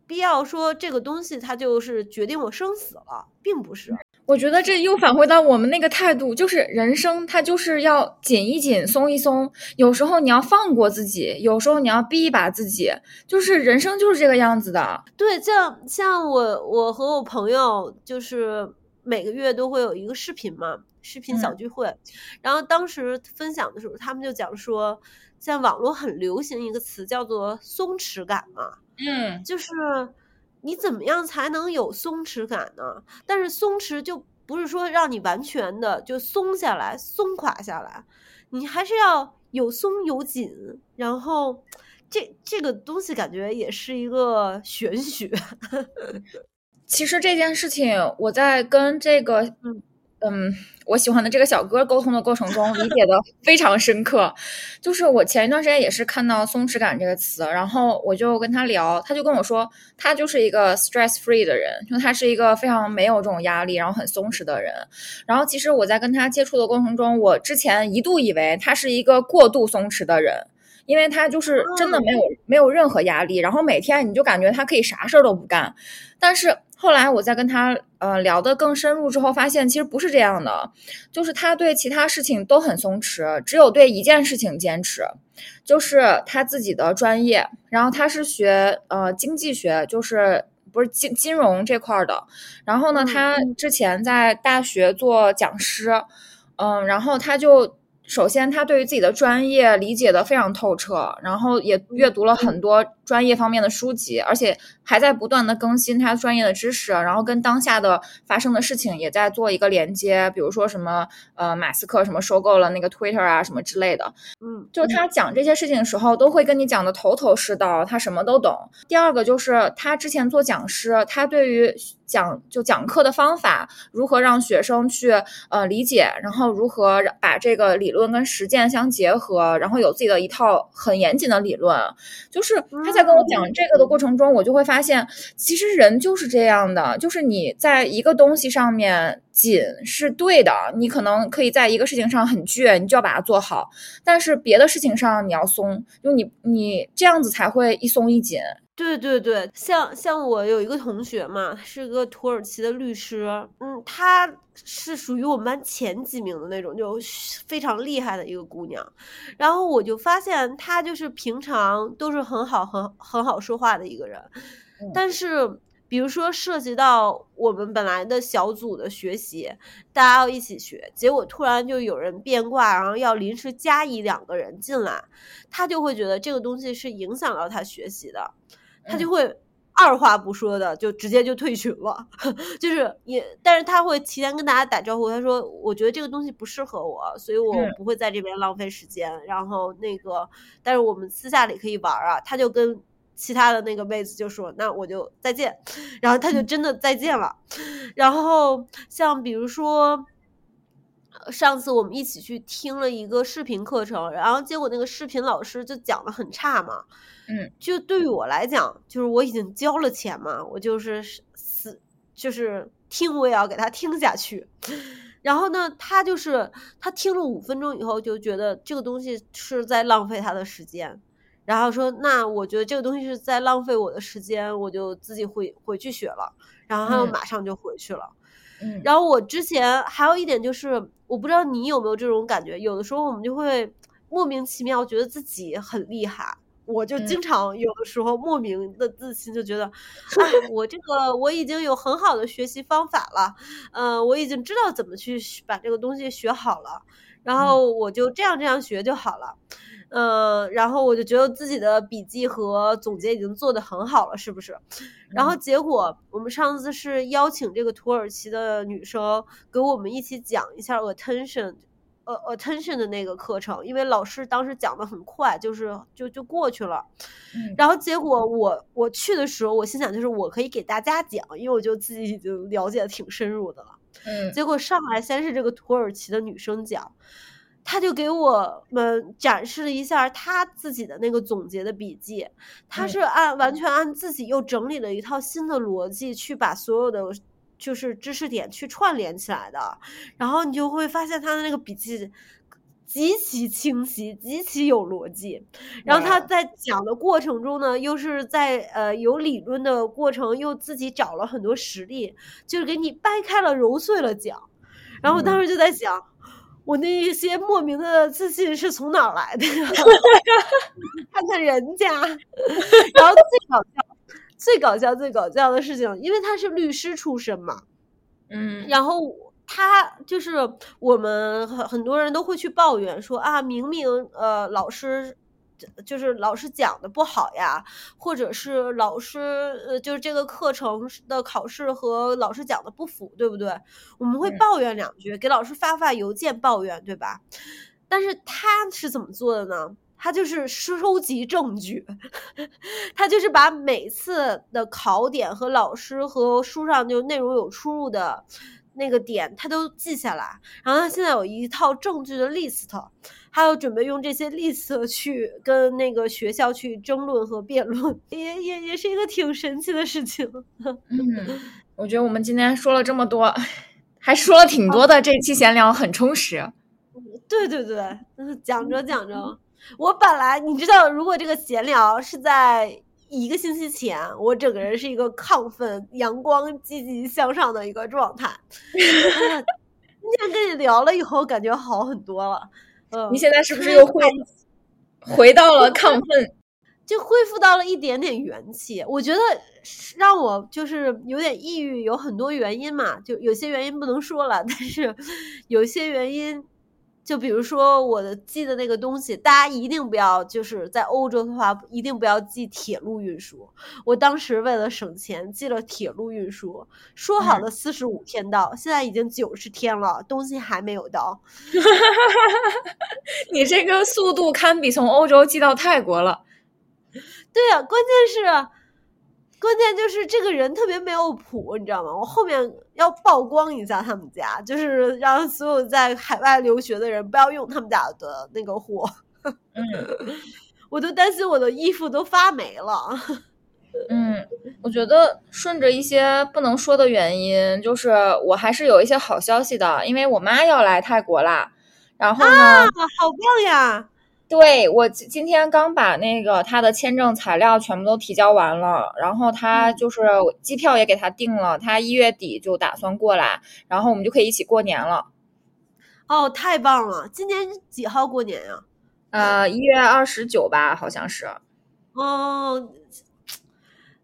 Speaker 2: 必要说这个东西它就是决定我生死了，并不是。
Speaker 1: 我觉得这又返回到我们那个态度，就是人生它就是要紧一紧，松一松。有时候你要放过自己，有时候你要逼一把自己，就是人生就是这个样子的。
Speaker 2: 对，像像我我和我朋友就是每个月都会有一个视频嘛，视频小
Speaker 1: 嗯
Speaker 2: 聚会。然后当时分享的时候，他们就讲说，在网络很流行一个词叫做松弛感嘛，
Speaker 1: 嗯，
Speaker 2: 就是你怎么样才能有松弛感呢？但是松弛就不是说让你完全的就松下来、松垮下来，你还是要有松有紧。然后这这个东西感觉也是一个玄学。*laughs*
Speaker 1: 其实这件事情，我在跟这个
Speaker 2: 嗯
Speaker 1: 嗯我喜欢的这个小哥沟通的过程中，理解的非常深刻。就是我前一段时间也是看到“松弛感”这个词，然后我就跟他聊，他就跟我说，他就是一个 stress free 的人，就他是一个非常没有这种压力，然后很松弛的人。然后其实我在跟他接触的过程中，我之前一度以为他是一个过度松弛的人。因为他就是真的没有、没有任何压力，然后每天你就感觉他可以啥事儿都不干，但是后来我在跟他呃聊得更深入之后，发现其实不是这样的，就是他对其他事情都很松弛，只有对一件事情坚持，就是他自己的专业。然后他是学呃经济学，就是不是金金融这块儿的。然后呢，
Speaker 2: 嗯
Speaker 1: 他之前在大学做讲师，嗯，然后他就。首先，他对于自己的专业理解的非常透彻，然后也阅读了很多专业方面的书籍，而且还在不断的更新他专业的知识，然后跟当下的发生的事情也在做一个连接，比如说什么呃马斯克什么收购了那个 Twitter 啊什么之类的，
Speaker 2: 嗯，
Speaker 1: 就他讲这些事情的时候，都会跟你讲的头头是道，他什么都懂。第二个就是他之前做讲师，他对于讲就讲课的方法，如何让学生去呃理解，然后如何把这个理论跟实践相结合，然后有自己的一套很严谨的理论。就是他在跟我讲这个的过程中，我就会发现，其实人就是这样的，就是你在一个东西上面紧是对的，你可能可以在一个事情上很倔，你就要把它做好，但是别的事情上你要松，就你你这样子才会一松一紧。
Speaker 2: 对对对，像像我有一个同学嘛，是个土耳其的律师，嗯，她是属于我们班前几名的那种，就非常厉害的一个姑娘。然后我就发现她就是平常都是很好很很好说话的一个人，
Speaker 1: 嗯
Speaker 2: 但是比如说涉及到我们本来的小组的学习，大家要一起学，结果突然就有人变卦，然后要临时加一两个人进来，她就会觉得这个东西是影响到她学习的。他就会二话不说的就直接就退群了，*laughs* 就是也，但是他会提前跟大家打招呼，他说我觉得这个东西不适合我，所以我
Speaker 1: 嗯
Speaker 2: 不会在这边浪费时间。然后那个，但是我们私下里可以玩啊，他就跟其他的那个妹子就说，那我就再见，*laughs* 然后他就真的再见了。然后像比如说。上次我们一起去听了一个视频课程，然后结果那个视频老师就讲的很差嘛，
Speaker 1: 嗯，
Speaker 2: 就对于我来讲，就是我已经交了钱嘛，我就是死，就是听我也要给他听下去。然后呢，他就是他听了五分钟以后，就觉得这个东西是在浪费他的时间，然后说那我觉得这个东西是在浪费我的时间，我就自己回回去学了。然后他就
Speaker 1: 嗯
Speaker 2: 马上就回去了。
Speaker 1: 嗯，
Speaker 2: 然后我之前还有一点就是，我不知道你有没有这种感觉，有的时候我们就会莫名其妙觉得自己很厉害。我就
Speaker 1: 嗯
Speaker 2: 经常有的时候莫名的自信，就觉得，*laughs* 哎，我这个我已经有很好的学习方法了，呃，我已经知道怎么去把这个东西学好了，然后我就这样这样学就好了。嗯，然后我就觉得自己的笔记和总结已经做得很好了，是不是？然后结果我们上次是邀请这个土耳其的女生给我们一起讲一下 attention，呃 attention 的那个课程，因为老师当时讲的很快，就是就就过去了。
Speaker 1: 嗯
Speaker 2: 然后结果我我去的时候，我心想就是我可以给大家讲，因为我就自己已经了解的挺深入的了。
Speaker 1: 嗯
Speaker 2: 结果上来先是这个土耳其的女生讲，她就给我们展示了一下她自己的那个总结的笔记，她
Speaker 1: 嗯
Speaker 2: 是按完全按自己又整理了一套新的逻辑去把所有的就是知识点去串联起来的，然后你就会发现他的那个笔记。极其清晰，极其有逻辑。然后他在讲的过程中呢，又是在呃有理论的过程，又自己找了很多实例，就是给你掰开了揉碎了讲。然后我当时就在想，我那一些莫名的自信是从哪儿来的呀？*laughs* 看看人家，*laughs* 然后最搞笑、最搞笑、最搞笑的事情，因为他是律师出身嘛，
Speaker 1: 嗯，
Speaker 2: 然后。他就是我们很很多人都会去抱怨说啊，明明呃老师就是老师讲的不好呀，或者是老师呃就是这个课程的考试和老师讲的不符，对不对？我们会抱怨两句，给老师发发邮件抱怨，对吧？但是他是怎么做的呢？他就是收集证据，*laughs* 他就是把每次的考点和老师和书上就内容有出入的。那个点他都记下来，然后他现在有一套证据的 list，他要准备用这些 list 去跟那个学校去争论和辩论，也也也是一个挺神奇的事情。
Speaker 1: 嗯，我觉得我们今天说了这么多，还说了挺多的，这期闲聊很充实。*laughs*
Speaker 2: 对对对，讲着讲着，我本来你知道，如果这个闲聊是在。一个星期前，我整个人是一个亢奋、阳光、积极向上的一个状态。*laughs* 今天跟你聊了以后，感觉好很多了。嗯，
Speaker 1: 你现在是不是又回回到了亢奋？
Speaker 2: 就恢复到了一点点元气。我觉得让我就是有点抑郁，有很多原因嘛。就有些原因不能说了，但是有些原因。就比如说我的寄的那个东西，大家一定不要就是在欧洲的话，一定不要寄铁路运输。我当时为了省钱，寄了铁路运输，说好的四十五天到，现在已经九十天了，东西还没有到。*laughs*
Speaker 1: 你这个速度堪比从欧洲寄到泰国了。
Speaker 2: 对呀，关键是。关键就是这个人特别没有谱，你知道吗？我后面要曝光一下他们家，就是让所有在海外留学的人不要用他们家的那个货。
Speaker 1: 嗯，*laughs*
Speaker 2: 我都担心我的衣服都发霉了。
Speaker 1: 嗯，我觉得顺着一些不能说的原因，就是我还是有一些好消息的，因为我妈要来泰国啦。然后呢？
Speaker 2: 好棒呀！
Speaker 1: 对我今天刚把那个他的签证材料全部都提交完了，然后他就是机票也给他订了，他一月底就打算过来，然后我们就可以一起过年了。
Speaker 2: 哦，太棒了！今年几号过年呀？
Speaker 1: 呃，一月二十九吧，好像是。
Speaker 2: 哦，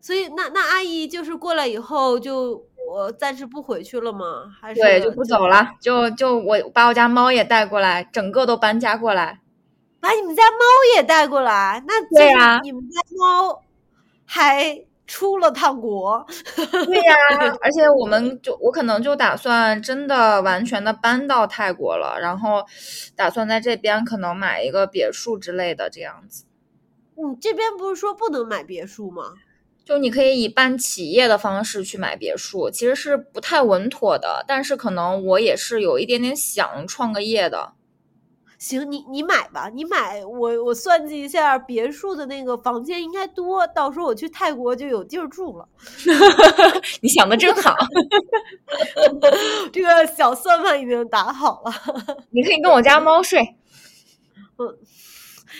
Speaker 2: 所以那那阿姨就是过来以后就我暂时不回去了吗？还是
Speaker 1: 对，就不走了，就就我把我家猫也带过来，整个都搬家过来。
Speaker 2: 把你们家猫也带过来，那
Speaker 1: 对呀，
Speaker 2: 你们家猫还出了趟国，
Speaker 1: 对呀，而且我们就我可能就打算真的完全的搬到泰国了，然后打算在这边可能买一个别墅之类的这样子。
Speaker 2: 你这边不是说不能买别墅吗？
Speaker 1: 就你可以以办企业的方式去买别墅，其实是不太稳妥的，但是可能我也是有一点点想创个业的。
Speaker 2: 行，你你买吧，你买我我算计一下，别墅的那个房间应该多，到时候我去泰国就有地儿住了。*laughs*
Speaker 1: 你想的真好，*laughs*
Speaker 2: 这个小算盘已经打好了。*laughs*
Speaker 1: 你可以跟我家猫睡。
Speaker 2: 嗯，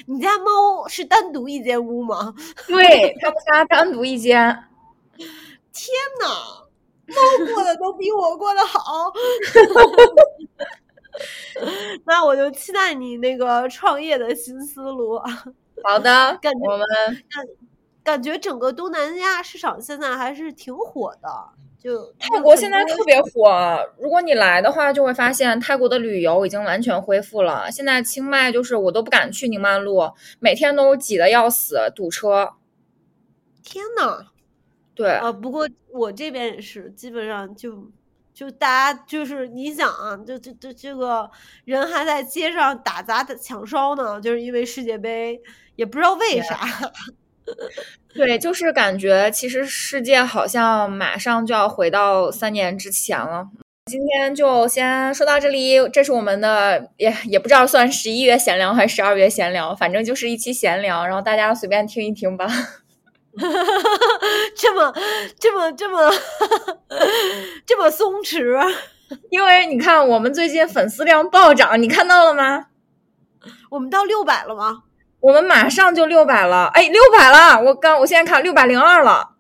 Speaker 2: 你家猫是单独一间屋吗？
Speaker 1: 对，他们家单独一间。
Speaker 2: 天呐，猫过得都比我过得好。*laughs* 那我就期待你那个创业的新思路。
Speaker 1: 好的，感觉我们
Speaker 2: 感感觉整个东南亚市场现在还是挺火的。就
Speaker 1: 泰国现在特别火，如果你来的话，就会发现泰国的旅游已经完全恢复了。现在清迈就是我都不敢去宁曼路，每天都挤得要死，堵车。
Speaker 2: 天呐，
Speaker 1: 对
Speaker 2: 啊，不过我这边也是，基本上就。就大家就是你想啊，就这这这个人还在街上打砸抢烧呢，就是因为世界杯，也不知道为啥。*laughs* *laughs*
Speaker 1: 对，就是感觉其实世界好像马上就要回到三年之前了。今天就先说到这里，这是我们的也也不知道算十一月闲聊还是十二月闲聊，反正就是一期闲聊，然后大家随便听一听吧。*laughs*
Speaker 2: 这么这么这么这么松弛，*laughs*
Speaker 1: 因为你看我们最近粉丝量暴涨，你看到了吗？
Speaker 2: 我们到六百了吗？
Speaker 1: 我们马上就六百了，哎，六百了！我刚我现在看六百零二了。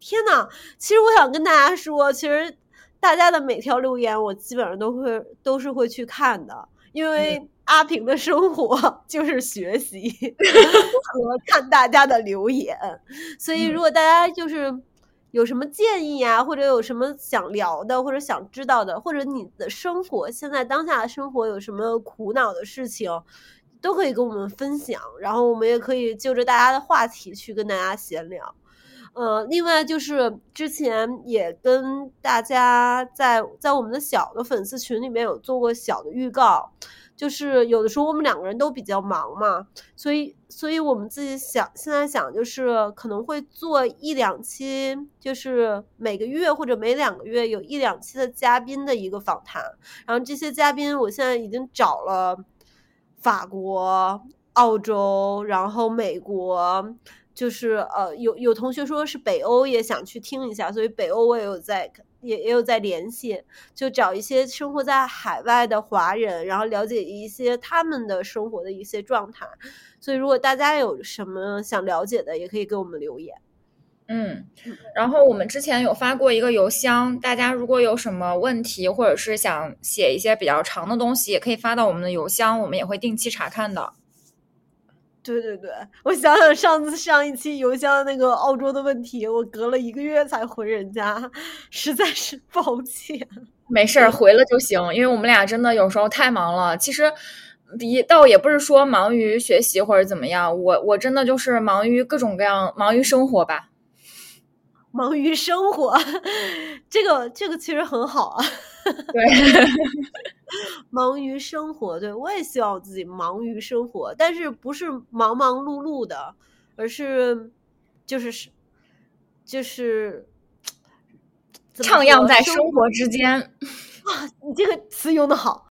Speaker 2: 天呐，其实我想跟大家说，其实大家的每条留言我基本上都会都是会去看的，因为阿平的生活就是学习 *laughs* 和看大家的留言，所以如果大家就是有什么建议啊，或者有什么想聊的，或者想知道的，或者你的生活现在当下的生活有什么苦恼的事情。都可以跟我们分享，然后我们也可以就着大家的话题去跟大家闲聊。呃，另外就是之前也跟大家在在我们的小的粉丝群里面有做过小的预告，就是有的时候我们两个人都比较忙嘛，所以所以我们自己想现在想就是可能会做一两期，就是每个月或者每两个月有一两期的嘉宾的一个访谈，然后这些嘉宾我现在已经找了。法国、澳洲，然后美国，就是呃，有有同学说是北欧也想去听一下，所以北欧我也有在也也有在联系，就找一些生活在海外的华人，然后了解一些他们的生活的一些状态。所以如果大家有什么想了解的，也可以给我们留言。
Speaker 1: 嗯，然后我们之前有发过一个邮箱，大家如果有什么问题，或者是想写一些比较长的东西，也可以发到我们的邮箱，我们也会定期查看的。
Speaker 2: 对对对，我想想上次上一期邮箱那个澳洲的问题，我隔了一个月才回人家，实在是抱歉。
Speaker 1: 没事儿，回了就行，因为我们俩真的有时候太忙了。其实，一倒也不是说忙于学习或者怎么样，我我真的就是忙于各种各样，忙于生活吧。
Speaker 2: 忙于生活，这个这个其实很好啊。
Speaker 1: 对，*laughs*
Speaker 2: 忙于生活，对我也希望自己忙于生活，但是不是忙忙碌碌的，而是就是是就是
Speaker 1: 徜徉在生活之间。*laughs*
Speaker 2: 啊，你这个词用的好。